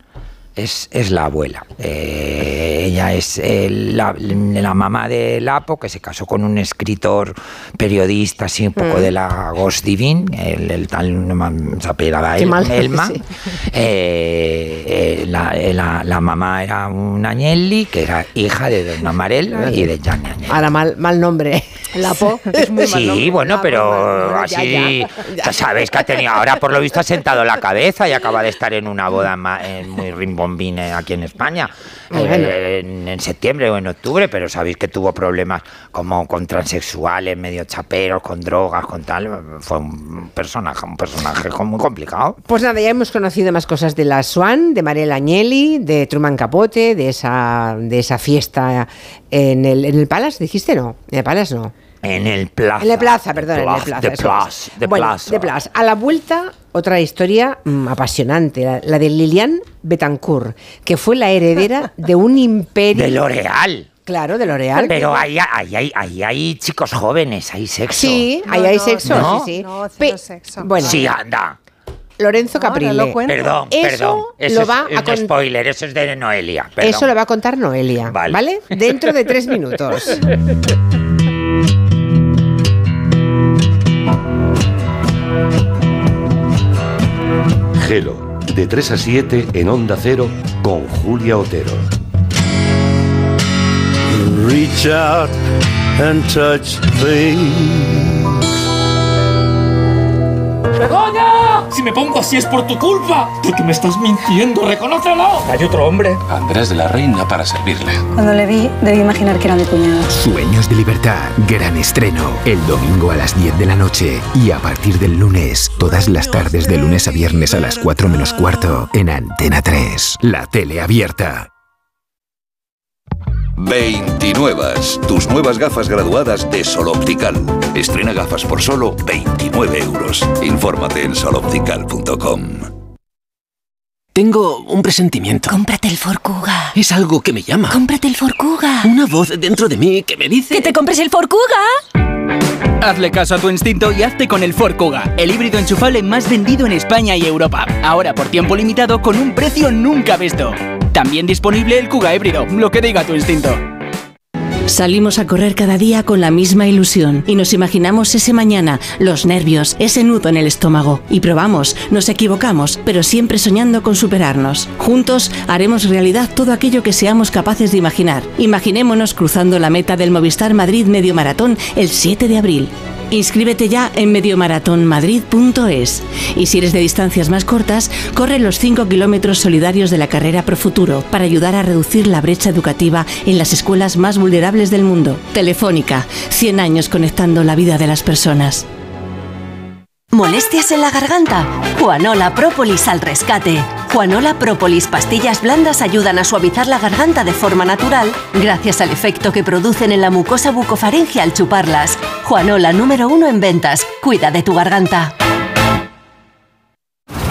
Es, es la abuela. Eh, ella es eh, la, la mamá de Lapo, que se casó con un escritor periodista, así un poco Mm. de la Ghost Divine, el, el tal, no me- se apellidaba El- mal, <laughs> Elma. sí. Eh, eh, la, la- la mamá era una Agnelli, que era hija de Donna Marella y de Gianni Agnelli. Ahora mal, mal nombre. Lapo. <laughs> Es muy mal Sí, nombre. bueno, pero bueno, bueno, ya, así, <laughs> ya. ya sabes que ha tenido, ahora por lo visto ha sentado la cabeza y acaba de estar en una boda muy rimbombine aquí en España, Muy eh, en septiembre o en octubre, pero sabéis que tuvo problemas como con transexuales, medio chaperos, con drogas, con tal, fue un personaje, un personaje muy complicado. Pues nada, ya hemos conocido más cosas de la Swan, de Mariela Agnelli, de Truman Capote, de esa, de esa fiesta en el, en el Palace, dijiste no, en el Palace no. En el plaza. En la plaza, perdón, en la Plaza, de es. plaza, de Bueno, plaza. de plaza. A la vuelta, otra historia mm, apasionante, la, la de Liliane Betancourt, que fue la heredera de un imperio. De L'Oreal. Claro, de L'Oreal. Pero ahí, ahí, ahí, ahí hay chicos jóvenes, hay sexo. Sí, ahí hay sexo, no. sí, sí. No, cero sexo. Bueno, Sí, anda. Lorenzo No, no Caprile. lo. Perdón, Eso perdón. Eso lo es va a un con- spoiler, eso es de Noelia. perdón. Eso lo va a contar Noelia, Vale. ¿vale? Dentro de tres minutos. <laughs> Gelo, de 3 a 7 en Onda Cero con Julia Otero. Reach out and touch base. ¡Begoña! Si me pongo así es por tu culpa. Porque me estás mintiendo, reconócelo. Hay otro hombre. Andrés de la Reina para servirle. Cuando le vi, debí imaginar que era mi cuñado. Sueños de libertad, gran estreno, el domingo a las 10 de la noche y a partir del lunes, todas las tardes de lunes a viernes a las 4 menos cuarto en Antena 3, la tele abierta. 29. Tus nuevas gafas graduadas de Sol Optical. Estrena gafas por solo 29 euros. Infórmate en soloptical.com. Tengo un presentimiento. Cómprate el Forcuga. Es algo que me llama. Cómprate el Forcuga. Una voz dentro de mí que me dice... ¡Que te compres el Forcuga! Hazle caso a tu instinto y hazte con el Ford Kuga, el híbrido enchufable más vendido en España y Europa. Ahora por tiempo limitado con un precio nunca visto. También disponible el Kuga híbrido, lo que diga tu instinto. Salimos a correr cada día con la misma ilusión y nos imaginamos ese mañana, los nervios, ese nudo en el estómago. Y probamos, nos equivocamos, pero siempre soñando con superarnos. Juntos haremos realidad todo aquello que seamos capaces de imaginar. Imaginémonos cruzando la meta del Movistar Madrid Medio Maratón el 7 de abril. Inscríbete ya en mediomaratonmadrid.es y si eres de distancias más cortas, corre los 5 kilómetros solidarios de la carrera Pro Futuro para ayudar a reducir la brecha educativa en las escuelas más vulnerables del mundo. Telefónica, 100 años conectando la vida de las personas. ¿Molestias en la garganta? Juanola Própolis al rescate. Juanola Própolis pastillas blandas ayudan a suavizar la garganta de forma natural gracias al efecto que producen en la mucosa bucofaringe al chuparlas. Juanola número uno en ventas. Cuida de tu garganta.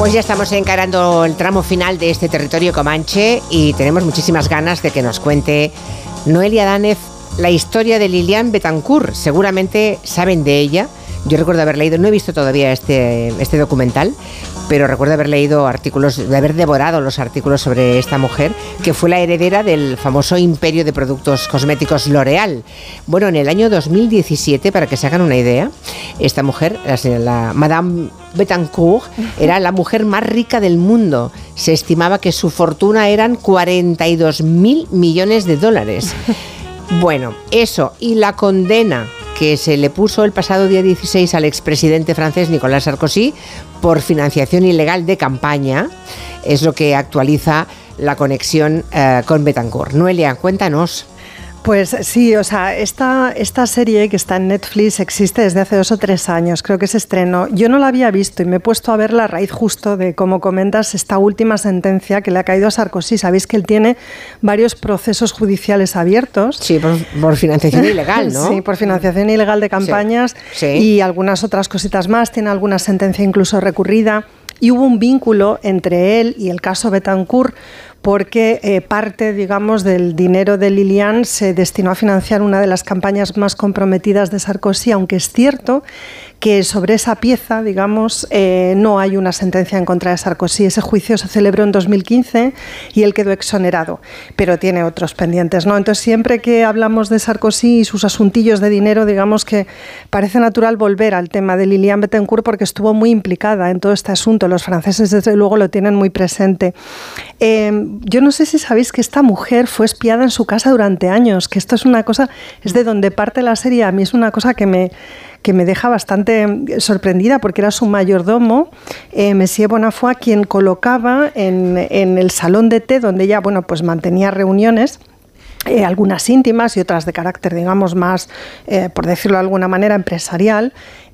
Pues ya estamos encarando el tramo final de este territorio comanche y tenemos muchísimas ganas de que nos cuente Noelia Danez la historia de Lilian Betancourt. Seguramente saben de ella. Yo recuerdo haber leído, no he visto todavía este, este documental, pero recuerdo haber leído artículos, de haber devorado los artículos sobre esta mujer, que fue la heredera del famoso imperio de productos cosméticos L'Oreal. Bueno, en el año 2017, para que se hagan una idea, esta mujer, la, la Madame Betancourt, era la mujer más rica del mundo. Se estimaba que su fortuna eran 42 mil millones de dólares. <laughs> Bueno, eso y la condena que se le puso el pasado día 16 al expresidente francés Nicolas Sarkozy por financiación ilegal de campaña es lo que actualiza la conexión eh, con Betancourt. Noelia, cuéntanos. Pues sí, o sea, esta, esta serie que está en Netflix existe desde hace dos o tres años, creo que se estrenó. Yo no la había visto y me he puesto a ver la raíz justo de, como comentas, esta última sentencia que le ha caído a Sarkozy. Sabéis que él tiene varios procesos judiciales abiertos. Sí, por, financiación ilegal, ¿no? Sí, por financiación ilegal de campañas y algunas otras cositas más. Tiene alguna sentencia incluso recurrida. Y hubo un vínculo entre él y el caso Betancourt porque eh, parte, digamos, del dinero de Lilian se destinó a financiar una de las campañas más comprometidas de Sarkozy, aunque es cierto que sobre esa pieza, digamos, eh, no hay una sentencia en contra de Sarkozy. Ese juicio se celebró en 2015 y él quedó exonerado, pero tiene otros pendientes, ¿no? Entonces, siempre que hablamos de Sarkozy y sus asuntillos de dinero, digamos que parece natural volver al tema de Lilian Bettencourt porque estuvo muy implicada en todo este asunto. Los franceses, desde luego, lo tienen muy presente. Em, yo no sé si sabéis que esta mujer fue espiada en su casa durante años, que esto es una cosa, es de donde parte la serie. A mí es una cosa que me que me deja bastante sorprendida porque era su mayordomo, eh, Monsieur Bonafont, quien colocaba en, en, el salón de té donde ella bueno, pues mantenía reuniones. Eh, algunas íntimas y otras de carácter, digamos, más, eh, por decirlo de alguna manera, empresarial,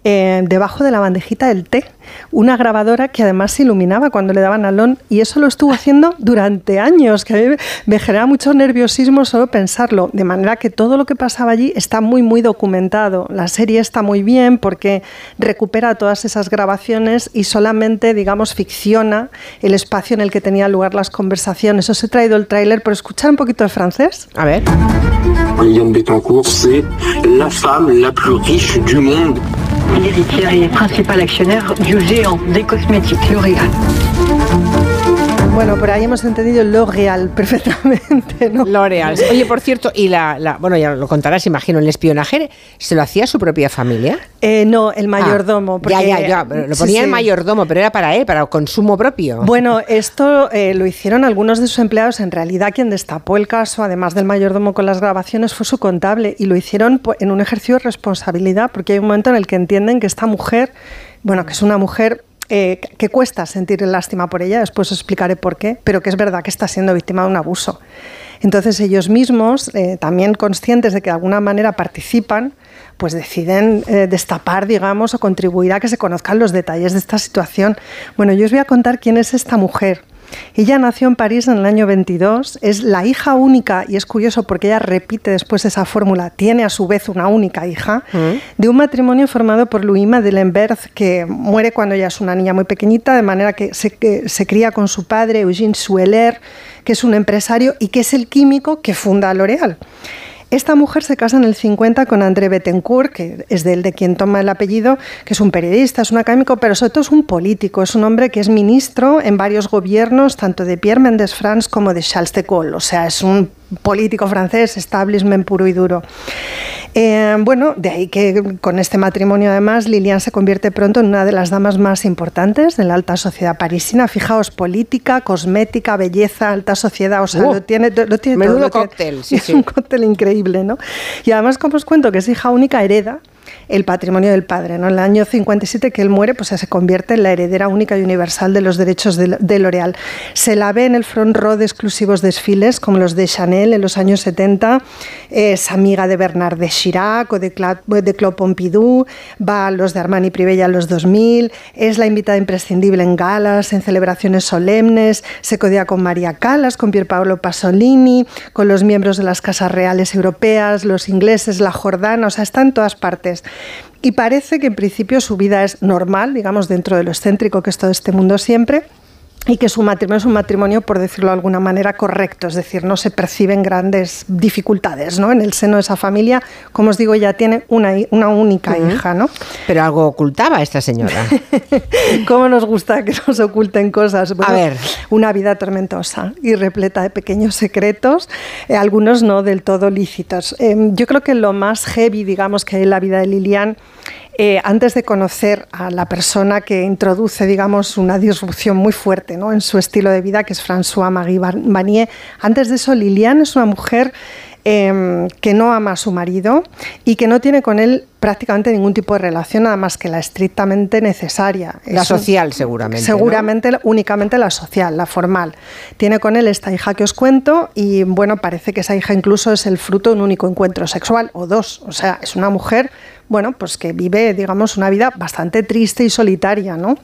eh, debajo de la bandejita del té, una grabadora que además se iluminaba cuando le daban alón y eso lo estuvo haciendo durante años, que a mí me genera mucho nerviosismo solo pensarlo, de manera que todo lo que pasaba allí está muy, muy documentado. La serie está muy bien porque recupera todas esas grabaciones y solamente, digamos, ficciona el espacio en el que tenían lugar las conversaciones. Os he traído el tráiler, por escuchar un poquito de francés. A ver. Liliane Bettencourt, c'est la femme la plus riche du monde. L'héritière et principal actionnaire du géant des cosmétiques L'Oréal. Bueno, por ahí hemos entendido L'Oréal <laughs> perfectamente, ¿no? L'Oréal. Oye, por cierto, y la, bueno, ya lo contarás, imagino, el espionaje, ¿se lo hacía su propia familia? Eh, no, el mayordomo. ya, ya, ya, lo ponía el mayordomo, pero era para él, para consumo propio. Bueno, esto eh, lo hicieron algunos de sus empleados. En realidad, quien destapó el caso, además del mayordomo con las grabaciones, fue su contable y lo hicieron en un ejercicio de responsabilidad, porque hay un momento en el que entienden que esta mujer, bueno, que es una mujer eh, que cuesta sentir lástima por ella, después explicaré por qué, pero que es verdad que está siendo víctima de un abuso. Entonces ellos mismos, eh, también conscientes de que de alguna manera participan, pues deciden eh, destapar, digamos, o contribuir a que se conozcan los detalles de esta situación. Bueno, yo os voy a contar quién es esta mujer. Ella nació en París en el año 22, es la hija única, y es curioso porque ella repite después esa fórmula, tiene a su vez una única hija, mm. de un matrimonio formado por Louis Madeleine Berth, que muere cuando ella es una niña muy pequeñita, de manera que se, se cría con su padre, Eugene Sueller, que es un empresario y que es el químico que funda L'Oréal. Esta mujer se casa en el 50 con André Bettencourt, que es de él de quien toma el apellido, que es un periodista, es un académico, pero sobre todo es un político, es un hombre que es ministro en varios gobiernos, tanto de Pierre Mendès France como de Charles de Gaulle, o sea, es un político francés, establishment puro y duro. Eh, bueno, de ahí que con este matrimonio además Lilian se convierte pronto en una de las damas más importantes de la alta sociedad parisina. Fijaos, política, cosmética, belleza, alta sociedad, o sea, Uh, lo tiene, lo tiene menudo todo. tiene- cóctel, sí, es <laughs> un cóctel increíble, ¿no? Y además, como os cuento, que es hija única, hereda el patrimonio del padre. En el año 57 que él muere, pues se convierte en la heredera única y universal de los derechos de, L'Oréal. Se la ve en el front row de exclusivos desfiles, como los de Chanel en los años 70, es amiga de Bernard de Chirac o de, Cla de Claude Pompidou, va a los de Armani Privé en los 2000, es la invitada imprescindible en galas, en celebraciones solemnes, se codea con María Callas, con Pierpaolo Pasolini, con los miembros de las casas reales europeas, los ingleses, la Jordana, o sea, está en todas partes. Y parece que en principio su vida es normal, digamos, dentro de lo excéntrico que es todo este mundo siempre y que su matrimonio es un matrimonio, por decirlo de alguna manera, correcto, es decir, no se perciben grandes dificultades ¿no? en el seno de esa familia. Como os digo, ya tiene una, una única uh -huh. hija. ¿no? Pero algo ocultaba esta señora. <laughs> ¿Cómo nos gusta que nos oculten cosas? Bueno, A ver. Una vida tormentosa y repleta de pequeños secretos, eh, algunos no del todo lícitos. Eh, yo creo que lo más heavy, digamos, que hay en la vida de Lilian eh, antes de conocer a la persona que introduce, digamos, una disrupción muy fuerte ¿no? en su estilo de vida, que es François-Marie Vanier, antes de eso, Liliane es una mujer eh, que no ama a su marido y que no tiene con él prácticamente ningún tipo de relación, nada más que la estrictamente necesaria. La es social, seguramente. Seguramente, ¿no? únicamente la social, la formal. Tiene con él esta hija que os cuento y, bueno, parece que esa hija incluso es el fruto de un único encuentro sexual o dos. O sea, es una mujer, bueno, pues que vive, digamos, una vida bastante triste y solitaria, ¿no?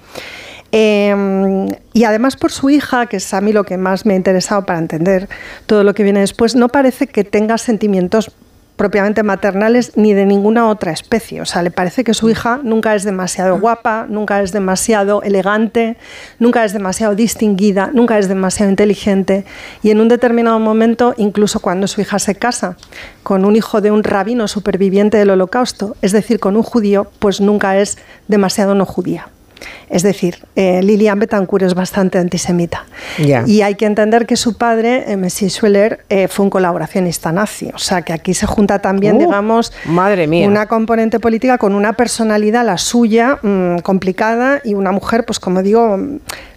Eh, y además por su hija, que es a mí lo que más me ha interesado para entender todo lo que viene después, no parece que tenga sentimientos propiamente maternales ni de ninguna otra especie. O sea, le parece que su hija nunca es demasiado guapa, nunca es demasiado elegante, nunca es demasiado distinguida, nunca es demasiado inteligente. Y en un determinado momento, incluso cuando su hija se casa con un hijo de un rabino superviviente del holocausto, es decir, con un judío, pues nunca es demasiado no judía. Es decir, eh, Lilian Betancourt es bastante antisemita. Yeah. Y hay que entender que su padre, eh, Messier Schweller, eh, fue un colaboracionista nazi. O sea, que aquí se junta también, Uh, digamos, madre mía. una componente política con una personalidad, la suya, mmm, complicada, y una mujer, pues como digo,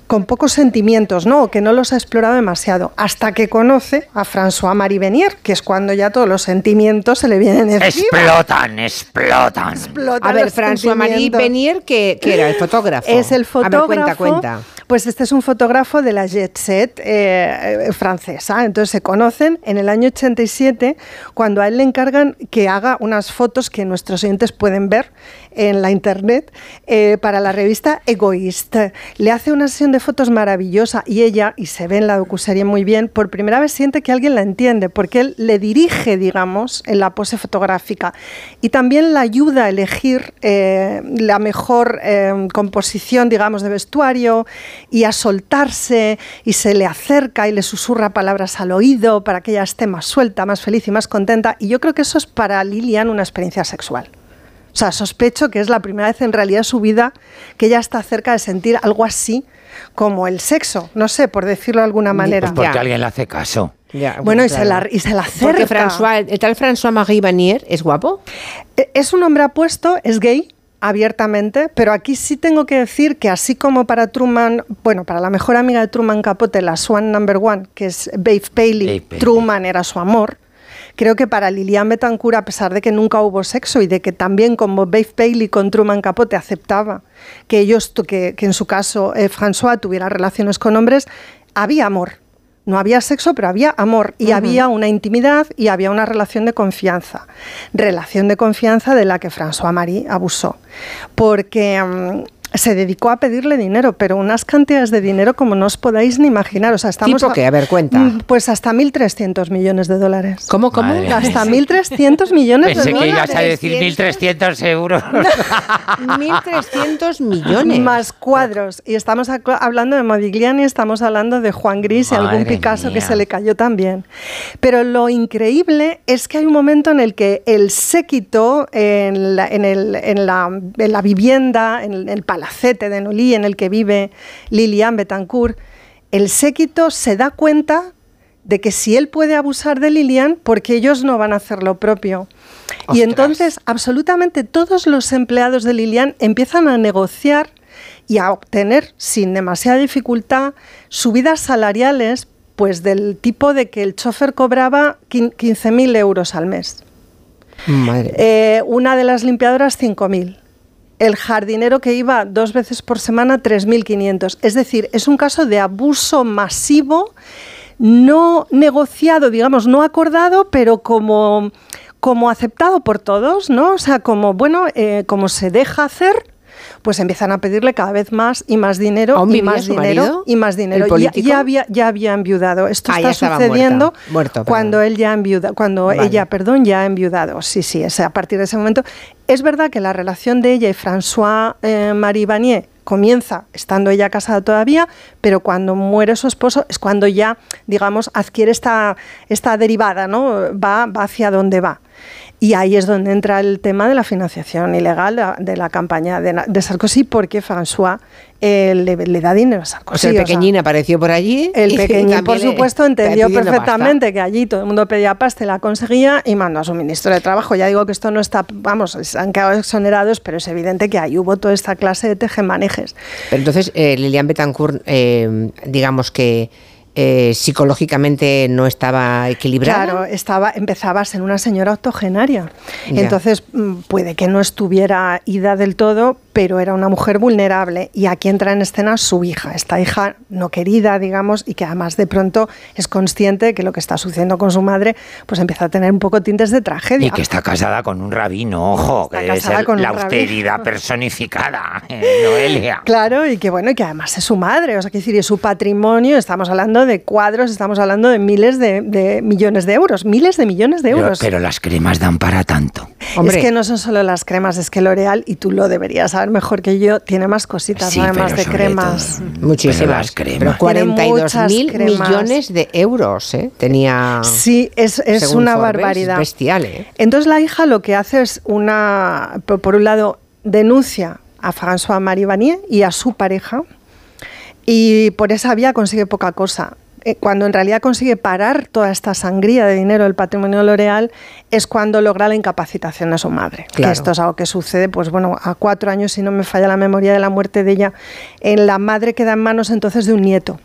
con pocos sentimientos, ¿no? O que no los ha explorado demasiado, hasta que conoce a François-Marie Venier, que es cuando ya todos los sentimientos se le vienen encima. Explotan, explotan. explotan A ver, los François-Marie sentimientos. Venier, que, que, era el fotógrafo. Es el A fotógrafo. ver, cuenta, cuenta. Pues este es un fotógrafo de la Jet Set eh, francesa. Entonces se conocen en el año 87 cuando a él le encargan que haga unas fotos que nuestros oyentes pueden ver en la internet eh, para la revista Egoist. Le hace una sesión de fotos maravillosa y ella, y se ve en la docuserie muy bien, por primera vez siente que alguien la entiende porque él le dirige, digamos, en la pose fotográfica y también la ayuda a elegir eh, la mejor eh, composición, digamos, de vestuario y a soltarse y se le acerca y le susurra palabras al oído para que ella esté más suelta, más feliz y más contenta. Y yo creo que eso es para Lilian una experiencia sexual. O sea, sospecho que es la primera vez en realidad en su vida que ella está cerca de sentir algo así como el sexo, no sé, por decirlo de alguna manera. Pues porque alguien le hace caso. Ya, Bueno, y, claro. se la, y se la acerca. Porque François, el tal François-Marie Vanier es guapo. E- Es un hombre apuesto, es gay abiertamente, pero aquí sí tengo que decir que así como para Truman, bueno, para la mejor amiga de Truman Capote, la Swan Number One, que es Babe Paley, Babe Paley. Truman era su amor. Creo que para Lilian Betancourt, a pesar de que nunca hubo sexo y de que también como Babe Paley con Truman Capote aceptaba que ellos, que, que en su caso eh, François tuviera relaciones con hombres, había amor. No había sexo, pero había amor y había una intimidad y había una relación de confianza. Relación de confianza de la que François Marie abusó. Porque mm, se dedicó a pedirle dinero, pero unas cantidades de dinero como no os podáis ni imaginar. O sea, estamos ¿Tipo qué? A ver, cuenta. Mm, Pues hasta 1.300 millones de dólares. ¿Cómo, cómo? Madre Hasta mía. 1.300 millones Pensé de que dólares. ibas a decir 1.300 euros. 1.300 millones. Más cuadros. Y estamos hablando de Modigliani, estamos hablando de Juan Gris y algún Madre Picasso que mía. se le cayó también. Pero lo increíble es que hay un momento en el que el séquito en la, en el- en la- en la vivienda, en el palacete de Nolí en el que vive Lilian Betancourt, el séquito se da cuenta de que si él puede abusar de Lilian, porque ellos no van a hacer lo propio. Y entonces absolutamente todos los empleados de Lilian empiezan a negociar y a obtener sin demasiada dificultad subidas salariales pues del tipo de que el chofer cobraba quin- 15.000 euros al mes. Madre. Eh, una de las limpiadoras 5.000. El jardinero que iba dos veces por semana 3.500. Es decir, es un caso de abuso masivo, no negociado, digamos, no acordado, pero como, como aceptado por todos, ¿no? O sea, como, bueno, eh, como se deja hacer, pues empiezan a pedirle cada vez más y más dinero ¿Aún y más dinero y más dinero. Ya, ya había ya había enviudado. Esto Ah, está sucediendo muerta. Muerto, cuando él ya enviuda, cuando Vale. ella, perdón, ya ha enviudado. Sí, sí, es a partir de ese momento. Es verdad que la relación de ella y François eh, Marie Vanier comienza estando ella casada todavía, pero cuando muere su esposo es cuando ya, digamos, adquiere esta, esta derivada, ¿no? Va, va hacia donde va. Y ahí es donde entra el tema de la financiación ilegal de, la campaña de, Sarkozy, porque François eh, le, le da dinero a Sarkozy. O sea, el o sea, pequeñín apareció por allí. el <laughs> pequeñín, por supuesto, entendió pasta. perfectamente que allí todo el mundo pedía pasta y la conseguía y mandó a su ministro de Trabajo. Ya digo que esto no está, vamos, han quedado exonerados, pero es evidente que ahí hubo toda esta clase de tejemanejes. Pero entonces, eh, Lilian Betancourt, eh, digamos que eh, psicológicamente no estaba equilibrada. Claro, estaba, empezaba a ser una señora octogenaria. Ya. Entonces, mm, puede que no estuviera ida del todo, pero era una mujer vulnerable. Y aquí entra en escena su hija, esta hija no querida, digamos, y que además de pronto es consciente de que lo que está sucediendo con su madre, pues empieza a tener un poco tintes de tragedia. Y que está casada con un rabino, ojo, Está que es el- con la un rabino. austeridad personificada, Noelia. <laughs> Claro, y que bueno, y que además es su madre, o sea, que decir, es su patrimonio, estamos hablando de cuadros, estamos hablando de miles de, de millones de euros, miles de millones de Pero, euros. pero las cremas dan para tanto. Es que no son solo las cremas, es que L'Oreal, y tú lo deberías saber mejor que yo, tiene más cositas Sí, además de cremas. Muchísimas. Cremas. Pero 42 muchas mil cremas. millones de euros ¿eh? tenía. Sí, es, es una Forbes, barbaridad. Bestial, ¿eh? Entonces la hija lo que hace es una, por por un lado, denuncia a François Marie Vanier y a su pareja y por esa vía consigue poca cosa. Eh, Cuando en realidad consigue parar toda esta sangría de dinero del patrimonio L'Oreal es cuando logra la incapacitación de su madre. Claro. Que esto es algo que sucede, pues bueno, a cuatro años, si no me falla la memoria de la muerte de ella, en la madre queda en manos entonces de un nieto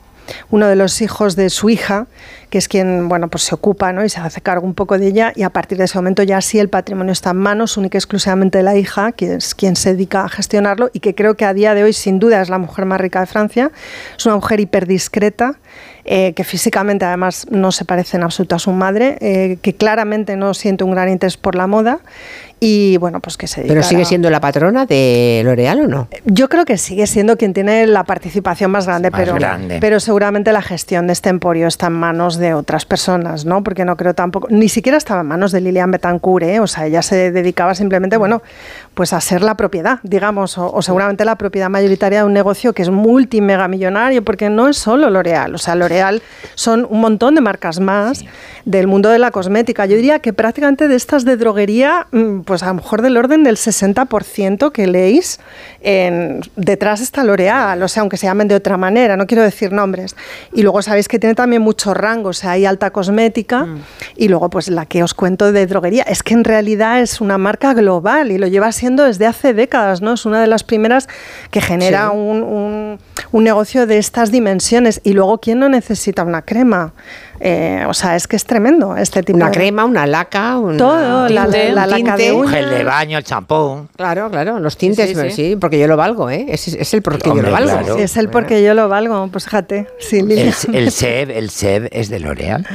uno de los hijos de su hija, que es quien bueno, pues se ocupa ¿no? y se hace cargo un poco de ella, y a partir de ese momento ya sí el patrimonio está en manos única y exclusivamente de la hija, que es quien se dedica a gestionarlo, y que creo que a día de hoy sin duda es la mujer más rica de Francia. Es una mujer hiperdiscreta, eh, que físicamente además no se parece en absoluto a su madre, eh, que claramente no siente un gran interés por la moda, y bueno, pues que se Pero dedica sigue siendo la patrona de L'Oreal o no? yo creo que sigue siendo quien tiene la participación más grande, Más pero, grande. pero seguramente la gestión de este emporio está en manos de otras personas, ¿no? Porque no creo tampoco, ni siquiera estaba en manos de Lilian Betancourt, ¿eh? O sea, ella se dedicaba simplemente, bueno, pues a ser la propiedad, digamos, o, o seguramente la propiedad mayoritaria de un negocio que es multimegamillonario, porque no es solo L'Oreal, o sea, L'Oreal son un montón de marcas más del mundo de la cosmética. Yo diría que prácticamente de estas de droguería, mm, pues a lo mejor del orden del 60% que leéis, en- detrás está L'Oreal, o sea, aunque se llamen de otra manera, no quiero decir nombres. Y luego sabéis que tiene también mucho rango, o sea, hay alta cosmética y luego pues la que os cuento de droguería. Es que en realidad es una marca global y lo lleva siendo desde hace décadas, ¿no? Es una de las primeras que genera Sí. un, un- un negocio de estas dimensiones. Y luego, ¿quién no necesita una crema? Eh, o sea, es que es tremendo este tipo Una de... crema, una laca, una Todo, la, tinte, la un laca de uñas. Gel de baño, el champú. Claro, claro, los tintes, Sí, sí, pero sí. sí, porque yo lo valgo, ¿eh? Es, es el porque yo Hombre, lo valgo. claro. Es el porque yo lo valgo, pues fíjate. El, el SEB, el SEB es de L'Oreal.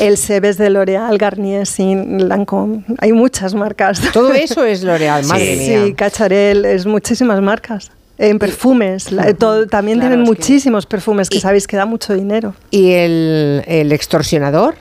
El Sebes de L'Oreal, Garnier, Sin, Lancôme. Hay muchas marcas. Todo eso es L'Oreal, <laughs> madre sí, mía. Sí, Cacharel, es muchísimas marcas. En perfumes, la- todo- también Claro, tienen que- muchísimos perfumes que sabéis que da mucho dinero. ¿Y el, el extorsionador?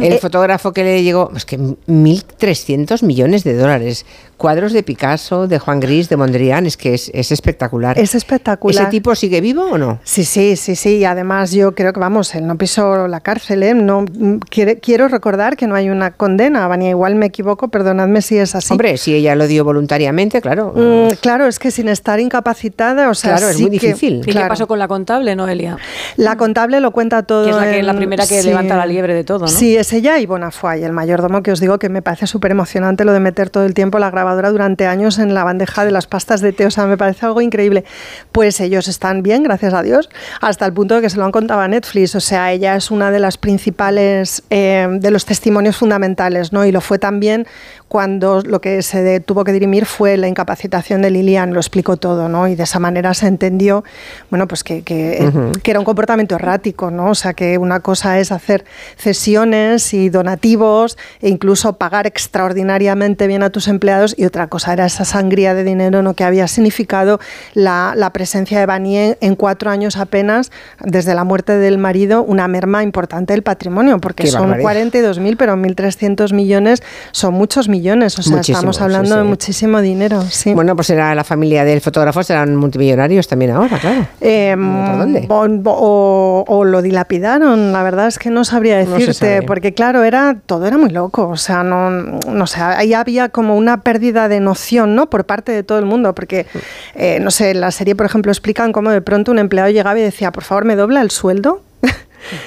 El Eh, fotógrafo que le llegó, es que 1.300 millones de dólares. Cuadros de Picasso, de Juan Gris, de Mondrian, es que es, es espectacular. Es espectacular. ¿Ese tipo sigue vivo o no? Sí, sí, sí, sí. Y además yo creo que, vamos, él no pisó la cárcel, ¿eh? No, quiere- quiero recordar que no hay una condena. Vania, igual me equivoco, perdonadme si es así. Hombre, si ella lo dio voluntariamente, claro. Mm, claro, es que sin estar incapacitada, o sea, Claro, es muy que- difícil. ¿Y qué claro. pasó con la contable, Noelia? La contable lo cuenta todo. Que es la, que, la en- primera que sí. levanta la liebre de todo, ¿no? Sí, es ella y Bonafoy, el mayordomo que os digo que me parece súper emocionante lo de meter todo el tiempo la grabación lavadora durante años en la bandeja de las pastas de té. O sea, me parece algo increíble. Pues ellos están bien, gracias a Dios, hasta el punto de que se lo han contado a Netflix. O sea, ella es una de las principales, eh, de los testimonios fundamentales, ¿no? Y lo fue también cuando lo que se tuvo que dirimir fue la incapacitación de Lilian, lo explicó todo, ¿no? Y de esa manera se entendió, bueno, pues que, que, que, era un comportamiento errático, ¿no? O sea, que una cosa es hacer cesiones y donativos e incluso pagar extraordinariamente bien a tus empleados y otra cosa era esa sangría de dinero, ¿no? Que había significado la, la presencia de Banier en cuatro años apenas, desde la muerte del marido, una merma importante del patrimonio, porque Qué son 42.000, pero 1.300 millones son muchos millones o sea, estamos hablando de muchísimo dinero. Sí. Bueno, pues era la familia del fotógrafo, serán multimillonarios también ahora, claro. Eh, ¿Por dónde? O, lo dilapidaron, la verdad es que no sabría decirte, porque claro, era todo era muy loco, o sea, no, no sé, ahí había como una pérdida de noción, ¿no? Por parte de todo el mundo, porque, eh, no sé, en la serie, por ejemplo, explican cómo de pronto un empleado llegaba y decía, por favor, me dobla el sueldo.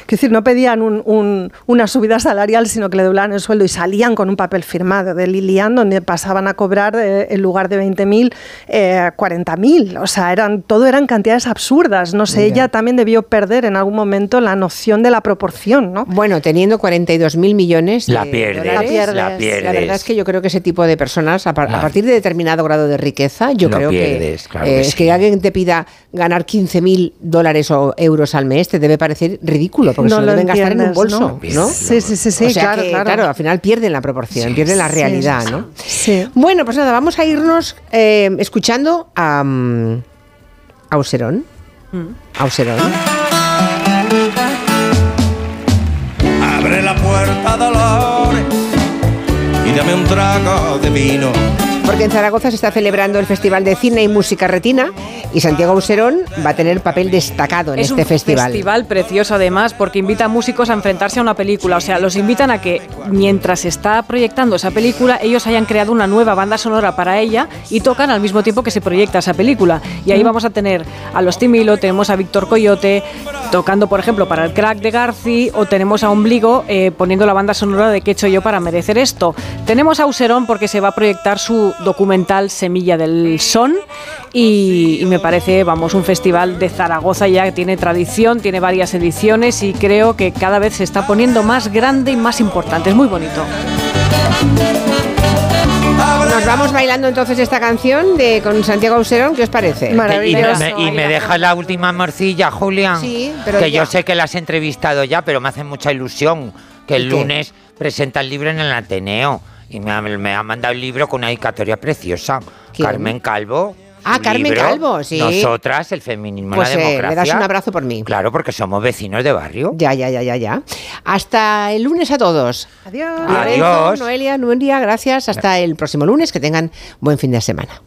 Es decir, no pedían una subida salarial, sino que le doblaban el sueldo y salían con un papel firmado de Lilian donde pasaban a cobrar eh, en lugar de 20.000, eh, 40.000. O sea, eran, todo eran cantidades absurdas. No sé, ella también debió perder en algún momento la noción de la proporción, ¿no? Bueno, teniendo 42.000 millones. La, pierdes, la, pierdes, la La verdad es que yo creo que ese tipo de personas, a, partir de determinado grado de riqueza, yo creo que, eh, es que alguien te pida ganar 15.000 dólares o euros al mes, te debe parecer ridículo porque no se lo deben gastar en un bolso, ¿no? Sí, sí, sí, sí claro, claro. al final pierden la proporción, pierden la realidad, ¿no? Sí. Bueno, pues nada, vamos a irnos eh, escuchando a, um, a Auserón. Mm. Auserón. Abre la puerta, Dolores, y dame un trago de vino porque en Zaragoza se está celebrando el Festival de Cine y Música Retina y Santiago Userón va a tener papel destacado en este festival. Es un festival precioso además porque invita a músicos a enfrentarse a una película, o sea, los invitan a que mientras se está proyectando esa película, ellos hayan creado una nueva banda sonora para ella y tocan al mismo tiempo que se proyecta esa película. Y ahí vamos a tener a los Timilo, tenemos a Víctor Coyote tocando, por ejemplo, para el crack de Garci o tenemos a Ombligo eh, poniendo la banda sonora de ¿Qué he hecho yo para merecer esto? Tenemos a Userón porque se va a proyectar su documental Semilla del Son y, me parece, vamos, un festival de Zaragoza ya que tiene tradición, tiene varias ediciones y creo que cada vez se está poniendo más grande y más importante. Es muy bonito. Nos vamos bailando entonces esta canción de con Santiago Auserón, ¿qué os parece? Maravilloso. Y me, deja la última morcilla, Julián. Sí, pero que yo sé que la has entrevistado ya, pero me hace mucha ilusión que el lunes presenta el libro en el Ateneo. Y me ha, mandado el libro con una dedicatoria preciosa. Carmen Calvo. Ah, Carmen Calvo, sí. Nosotras, el feminismo pues, la democracia. Eh, me das un abrazo por mí. Claro, porque somos vecinos de barrio. Ya, ya, ya, ya, ya. Hasta el lunes a todos. Adiós. Adiós. Noelia, Nuelia, gracias. Hasta el próximo lunes. Que tengan buen fin de semana.